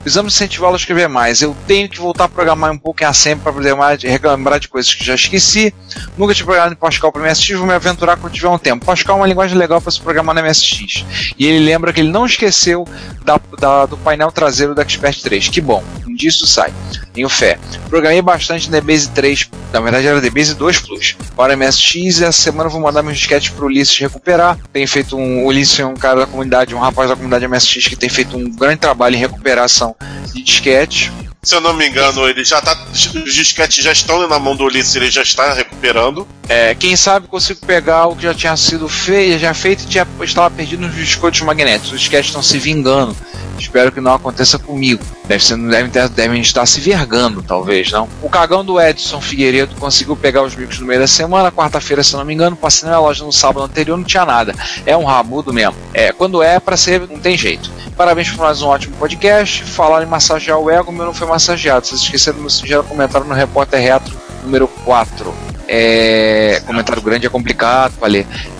Precisamos incentivá-lo a escrever mais. Eu tenho que voltar a programar um pouco em Assembly para poder mais relembrar de coisas que já esqueci. Nunca tinha programado em Pascal para MSX, vou me aventurar quando tiver um tempo. Pascal é uma linguagem legal para se programar no MSX. E ele lembra que ele não esqueceu da, da- do painel traseiro do Expert 3. Que bom, um dia isso sai. Tenho fé. Programei bastante DBase 3, na verdade era DBase 2 Plus, para MSX e essa semana vou mandar meus disquetes pro Ulisses recuperar. Tem feito um. O Ulisses é um cara da comunidade, um rapaz da comunidade MSX que tem feito um grande trabalho em recuperação de disquetes. Se eu não me engano, ele já tá. Os disquetes já estão na mão do Ulisses, ele já está recuperando. É, quem sabe consigo pegar o que já tinha sido feito, já feito e tinha, estava perdido nos biscoitos magnéticos. Os disquetes estão se vingando. Espero que não aconteça comigo. Deve ser, devem, ter- devem estar se vergando, talvez, não? O cagão do Edson Figueiredo conseguiu pegar os bicos no meio da semana, quarta-feira, se eu não me engano, passei na loja no sábado anterior, não tinha nada. É um rabudo mesmo. É, quando é pra ser, não tem jeito. Parabéns por mais um ótimo podcast. Falar em massagear o ego, o meu não foi massageado. Vocês esqueceram meu singelo comentário no Repórter Retro número 4. É, comentário grande é complicado para.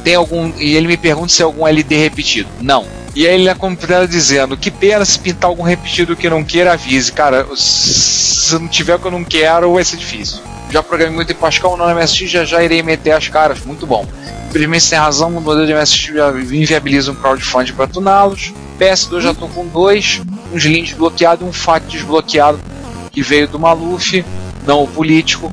Tem algum. E ele me pergunta se é algum LD repetido. Não. E aí ele na completa dizendo: Que pena se pintar algum repetido que não queira, avise. Cara, se não tiver o que eu não quero, vai ser difícil. Já programei muito em Pascal, no MSX, já já irei meter as caras. Muito bom. Infelizmente, sem razão, o modelo de MSX inviabiliza um crowdfunding para tuná-los. PS2 já tô com dois, um Slim desbloqueado e um FAT desbloqueado que veio do Maluf, não o político,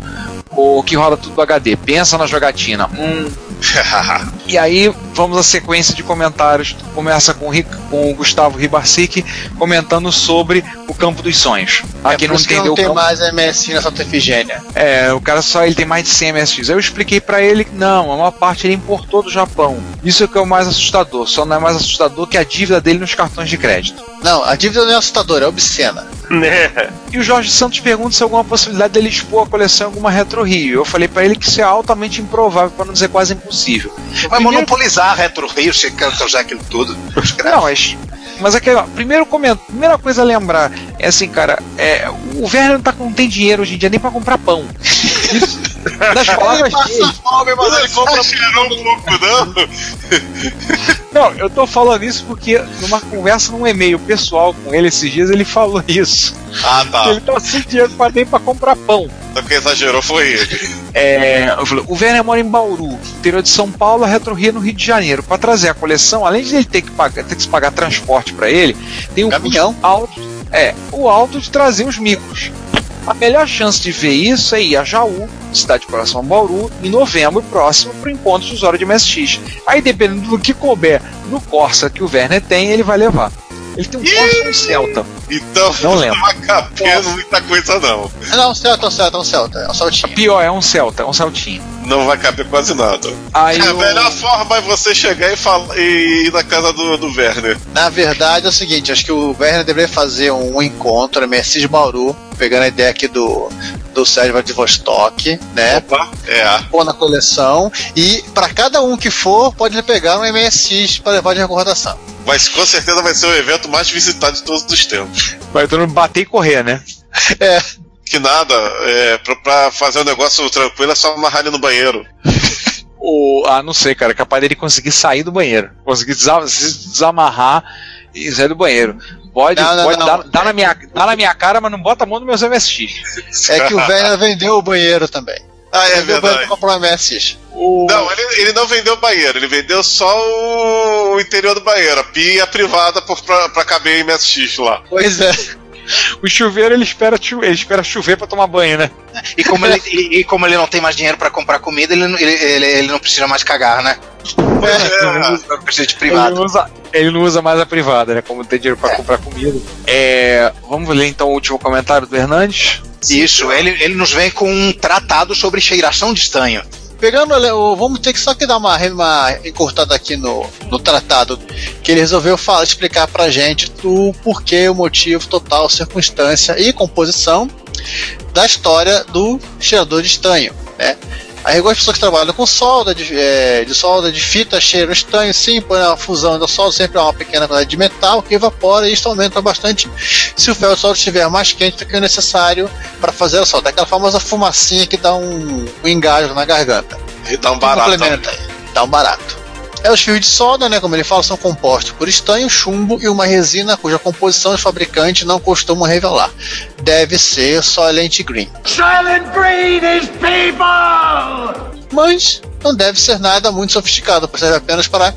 o que roda tudo do HD. Pensa na jogatina. Hum. E aí, vamos à sequência de comentários. Começa com, com o Gustavo Ribarsic comentando sobre o campo dos sonhos. É Aqui por não entendeu não tem o campo- mais MSI na Santa Efigênia. é, o cara só ele tem mais de 100 MSX. Eu expliquei pra ele que não, a maior parte ele importou do Japão. Isso é o que é o mais assustador. Só não é mais assustador que a dívida dele nos cartões de crédito. Não, a dívida não é assustadora, é obscena. Né? E o Jorge Santos pergunta se há alguma possibilidade dele expor a coleção em alguma Retro Rio. Eu falei pra ele que isso é altamente improvável, pra não dizer quase impossível. Vai monopolizar a Retro Rio, você quer já aquilo tudo. Não, mas. Mas aqui, ó, primeiro comento, primeira coisa a lembrar é assim, cara, é, o Werner não, tá, não tem dinheiro hoje em dia nem pra comprar pão. Isso, das palavras dele. fome, mas ele compra Cheirou um pouco, não? Não, eu tô falando isso porque numa conversa num e-mail pessoal com ele esses dias ele falou isso. Ah, tá. Ele tá sem dinheiro pra nem pra comprar pão. Só quem exagerou foi ele. É, falei, o Werner mora em Bauru, interior de São Paulo, a Retro Rio no Rio de Janeiro. Para trazer a coleção, além de ele ter que pagar, ter que se pagar transporte para ele, tem um Caminhão. alto, é, o alto de trazer os micros. A melhor chance de ver isso é ir a Jaú, cidade próxima a Bauru, em novembro próximo para o encontro de usuário de MSX. Aí, dependendo do que couber no Corsa que o Werner tem, ele vai levar. Ele tem um Corsa e um Celta. Então Não lembro. vai caber muita coisa, não. Não, um Celta, é um Celta, é um Celta, é um saltinho. Pior, é um Celta, é um Celtinho. Não vai caber quase nada. Aí a o- melhor forma é você chegar e, falar, e ir na casa do, do Werner. Na verdade é o seguinte, acho que o Werner deveria fazer um encontro MSX de Bauru, pegando a ideia aqui do, do Sérgio Vladivostok, né? Opa, é. Pôr na coleção e para cada um que for, pode pegar um MSX para levar de recordação. Mas com certeza vai ser o evento mais visitado de todos os tempos. vai todo mundo bater e correr, né? É, Que nada, é, pra, pra fazer um negócio tranquilo é só amarrar ele no banheiro. O, ah, não sei, cara. Capaz dele conseguir sair do banheiro. Conseguir desa- se desamarrar e sair do banheiro. Pode, Não, não, pode não. Dar, dar na minha, dar na minha cara, mas não bota a mão no meus MSX. é que o Werner vendeu o banheiro também. Ah, é vendeu o banheiro verdade. comprar um MSX. Não, ele, ele não vendeu o banheiro, ele vendeu só o interior do banheiro, a pia privada por, pra, pra caber em MSX lá. Pois é. O chuveiro ele espera, ele espera chover pra tomar banho, né? E como ele, e, e como ele não tem mais dinheiro pra comprar comida, ele, não- ele, ele, ele não precisa mais cagar, né? É, Não precisa de Ele privado. não, usa, ele não usa mais a privada, né? Como tem dinheiro pra comprar comida. É, vamos ler então o último comentário do Hernandes. Isso, ele, ele nos vem com um tratado sobre cheiração de estanho. Pegando, vamos ter que só que dar uma, uma encurtada aqui no, no tratado, que ele resolveu falar, explicar pra gente o porquê, o motivo, total, circunstância e composição da história do cheirador de estanho, né? Aí algumas pessoas que trabalham com solda, de, é, de solda, de fita, cheiram estanho, sim, põe a fusão da solda, sempre há uma pequena quantidade de metal que evapora e isso aumenta bastante se o ferro de solda estiver mais quente do que o necessário para fazer a solda. É aquela famosa fumacinha que dá um, um engajo na garganta. e dá um barato. Complementa. Dá um barato. É, os fios de solda, né, como ele fala, são compostos por estanho, chumbo e uma resina cuja composição os fabricantes não costumam revelar. Deve ser Silent Green. Silent Green is people! Mas não deve ser nada muito sofisticado, serve apenas para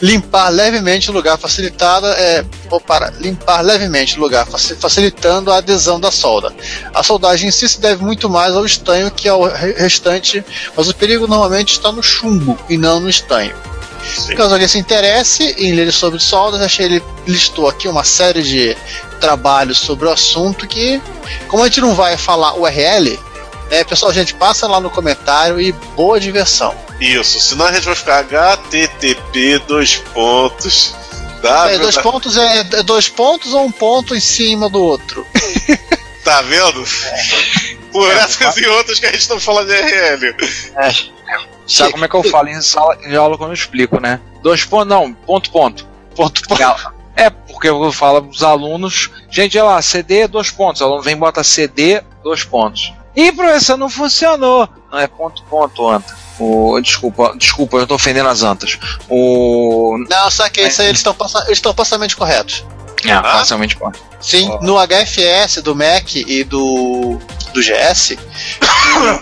limpar levemente o lugar, facilitado, é, ou para limpar levemente o lugar, facilitando a adesão da solda. A soldagem em si se deve muito mais ao estanho que ao restante, mas o perigo normalmente está no chumbo e não no estanho. Sim. Caso alguém se interesse em ler sobre soldas, achei ele listou aqui uma série de trabalhos sobre o assunto que, como a gente não vai falar URL, né, pessoal, a gente passa lá no comentário e boa diversão. Isso, senão a gente vai ficar http dois pontos. É, dois pontos é, é, dois pontos ou um ponto em cima do outro? Tá vendo? É. Por é, essas e outras que a gente não fala de RL. É. Sabe como é que eu falo em sala de aula quando eu explico, né? Dois pontos, não, ponto, ponto. Ponto, ponto. É, porque eu falo os alunos, gente, olha lá, CD, dois pontos. O aluno vem e bota CD, dois pontos. Ih, professor, não funcionou. Não, é ponto, ponto, anta. O, desculpa, desculpa, eu tô ofendendo as antas. O. Não, só que isso aí eles estão eles parcialmente corretos. É, ah? parcialmente corretos. Sim, oh. no HFS do Mac e do, do GS,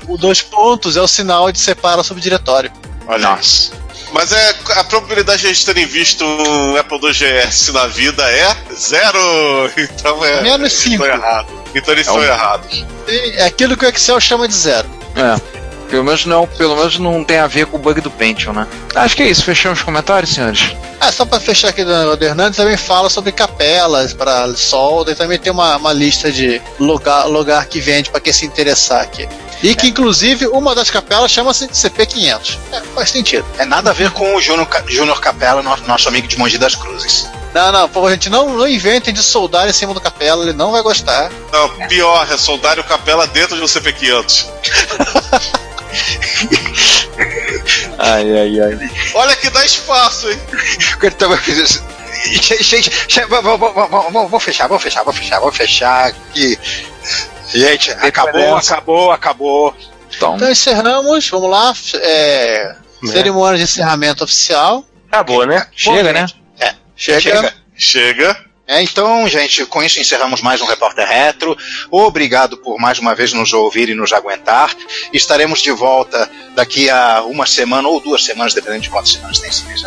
o, o dois pontos é o sinal de separa o subdiretório. Olha. Nossa. Mas é, a probabilidade de a gente terem visto um Apple II GS na vida é zero. Então é. Menos 5. errado. Então eles é estão errados. É aquilo que o Excel chama de zero. É. Pelo menos não, pelo menos não tem a ver com o bug do Pentium, né? Acho que é isso, fechamos os comentários, senhores. Ah, só para fechar aqui do Hernandes, também fala sobre capelas para solda e também tem uma, uma lista de lugar, lugar que vende para quem se interessar aqui. E que, inclusive, uma das capelas chama-se CP500. É, faz sentido. É nada a ver com o Júnior, Júnior Capela, nosso, nosso amigo de Monte das Cruzes. Não, não, por gente, não, não inventem de soldar em cima do capela, ele não vai gostar. Não, pior, é soldar o capela dentro de um CP500. ai, ai, ai. Olha que dá espaço, hein? Gente, vou fechar, vou fechar, vou fechar, vou fechar aqui. Gente, acabou, acabou, acabou. Então, então encerramos, vamos lá. É, é. Cerimônia de encerramento oficial. Acabou, né? Chega, né? É, chega. Chega. chega. É, então, gente, com isso encerramos mais um Repórter Retro. Obrigado por mais uma vez nos ouvir e nos aguentar. Estaremos de volta daqui a uma semana ou duas semanas, dependendo de quantas semanas tem esse mês,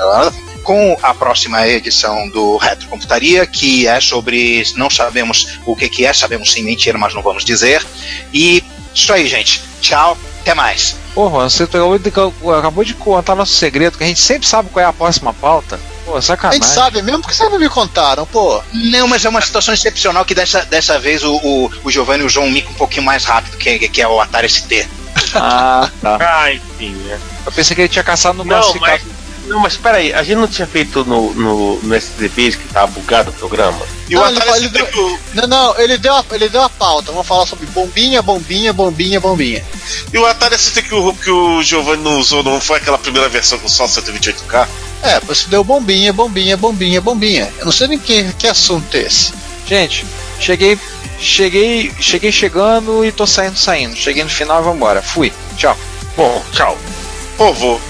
com a próxima edição do Retro Computaria, que é sobre. Não sabemos o que, que é, sabemos sim mentira, mas não vamos dizer. E isso aí, gente. Tchau, até mais. Porra, você acabou de contar nosso segredo, que a gente sempre sabe qual é a próxima pauta. Pô, sacanagem. A gente sabe mesmo porque sempre me contaram, pô. Não, mas é uma situação excepcional que dessa, dessa vez o, o, o Giovanni usou um mico um pouquinho mais rápido, que, que é o Atari ST. Ah, tá. ah, enfim, né? Eu pensei que ele tinha caçado no Não, mas, não, mas peraí, a gente não tinha feito no, no, no que tava bugado o programa? E não, o ele, ele deu, não, não, ele deu, a, ele deu a pauta. Vamos falar sobre bombinha, bombinha, bombinha, bombinha. E o Atari ST que o, que o Giovanni não usou não foi aquela primeira versão com só 128K? É, você deu bombinha, bombinha, bombinha, bombinha. Eu não sei nem que, que assunto é esse. Gente, cheguei, cheguei, cheguei chegando e tô saindo, saindo. Cheguei no final e vambora. Fui. Tchau. Bom, tchau. Povo,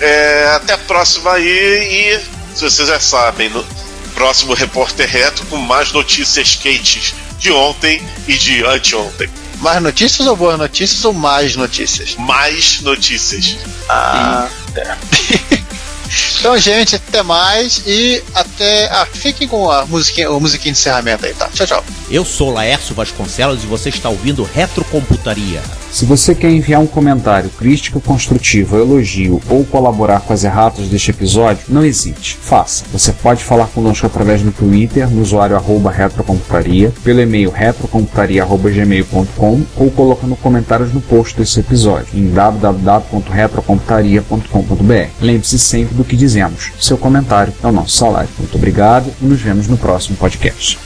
é, até a próxima aí e se vocês já sabem, no próximo Repórter Reto com mais notícias quentes de ontem e de anteontem. Mais notícias ou boas notícias ou mais notícias? Mais notícias. Ah, e... é. Então, gente, até mais e até. Ah, fiquem com a musiquinha, o musiquinha de encerramento aí, tá? Tchau, tchau. Eu sou Laércio Vasconcelos e você está ouvindo Retrocomputaria. Se você quer enviar um comentário, crítica construtiva, elogio ou colaborar com as erratas deste episódio, não hesite. Faça. Você pode falar conosco através do Twitter, no usuário arroba retrocomputaria, pelo e-mail retrocomputaria.gmail.com ou colocando comentários no post desse episódio em www.retrocomputaria.com.br. Lembre-se sempre do que dizemos. Seu comentário é o nosso salário. Muito obrigado e nos vemos no próximo podcast.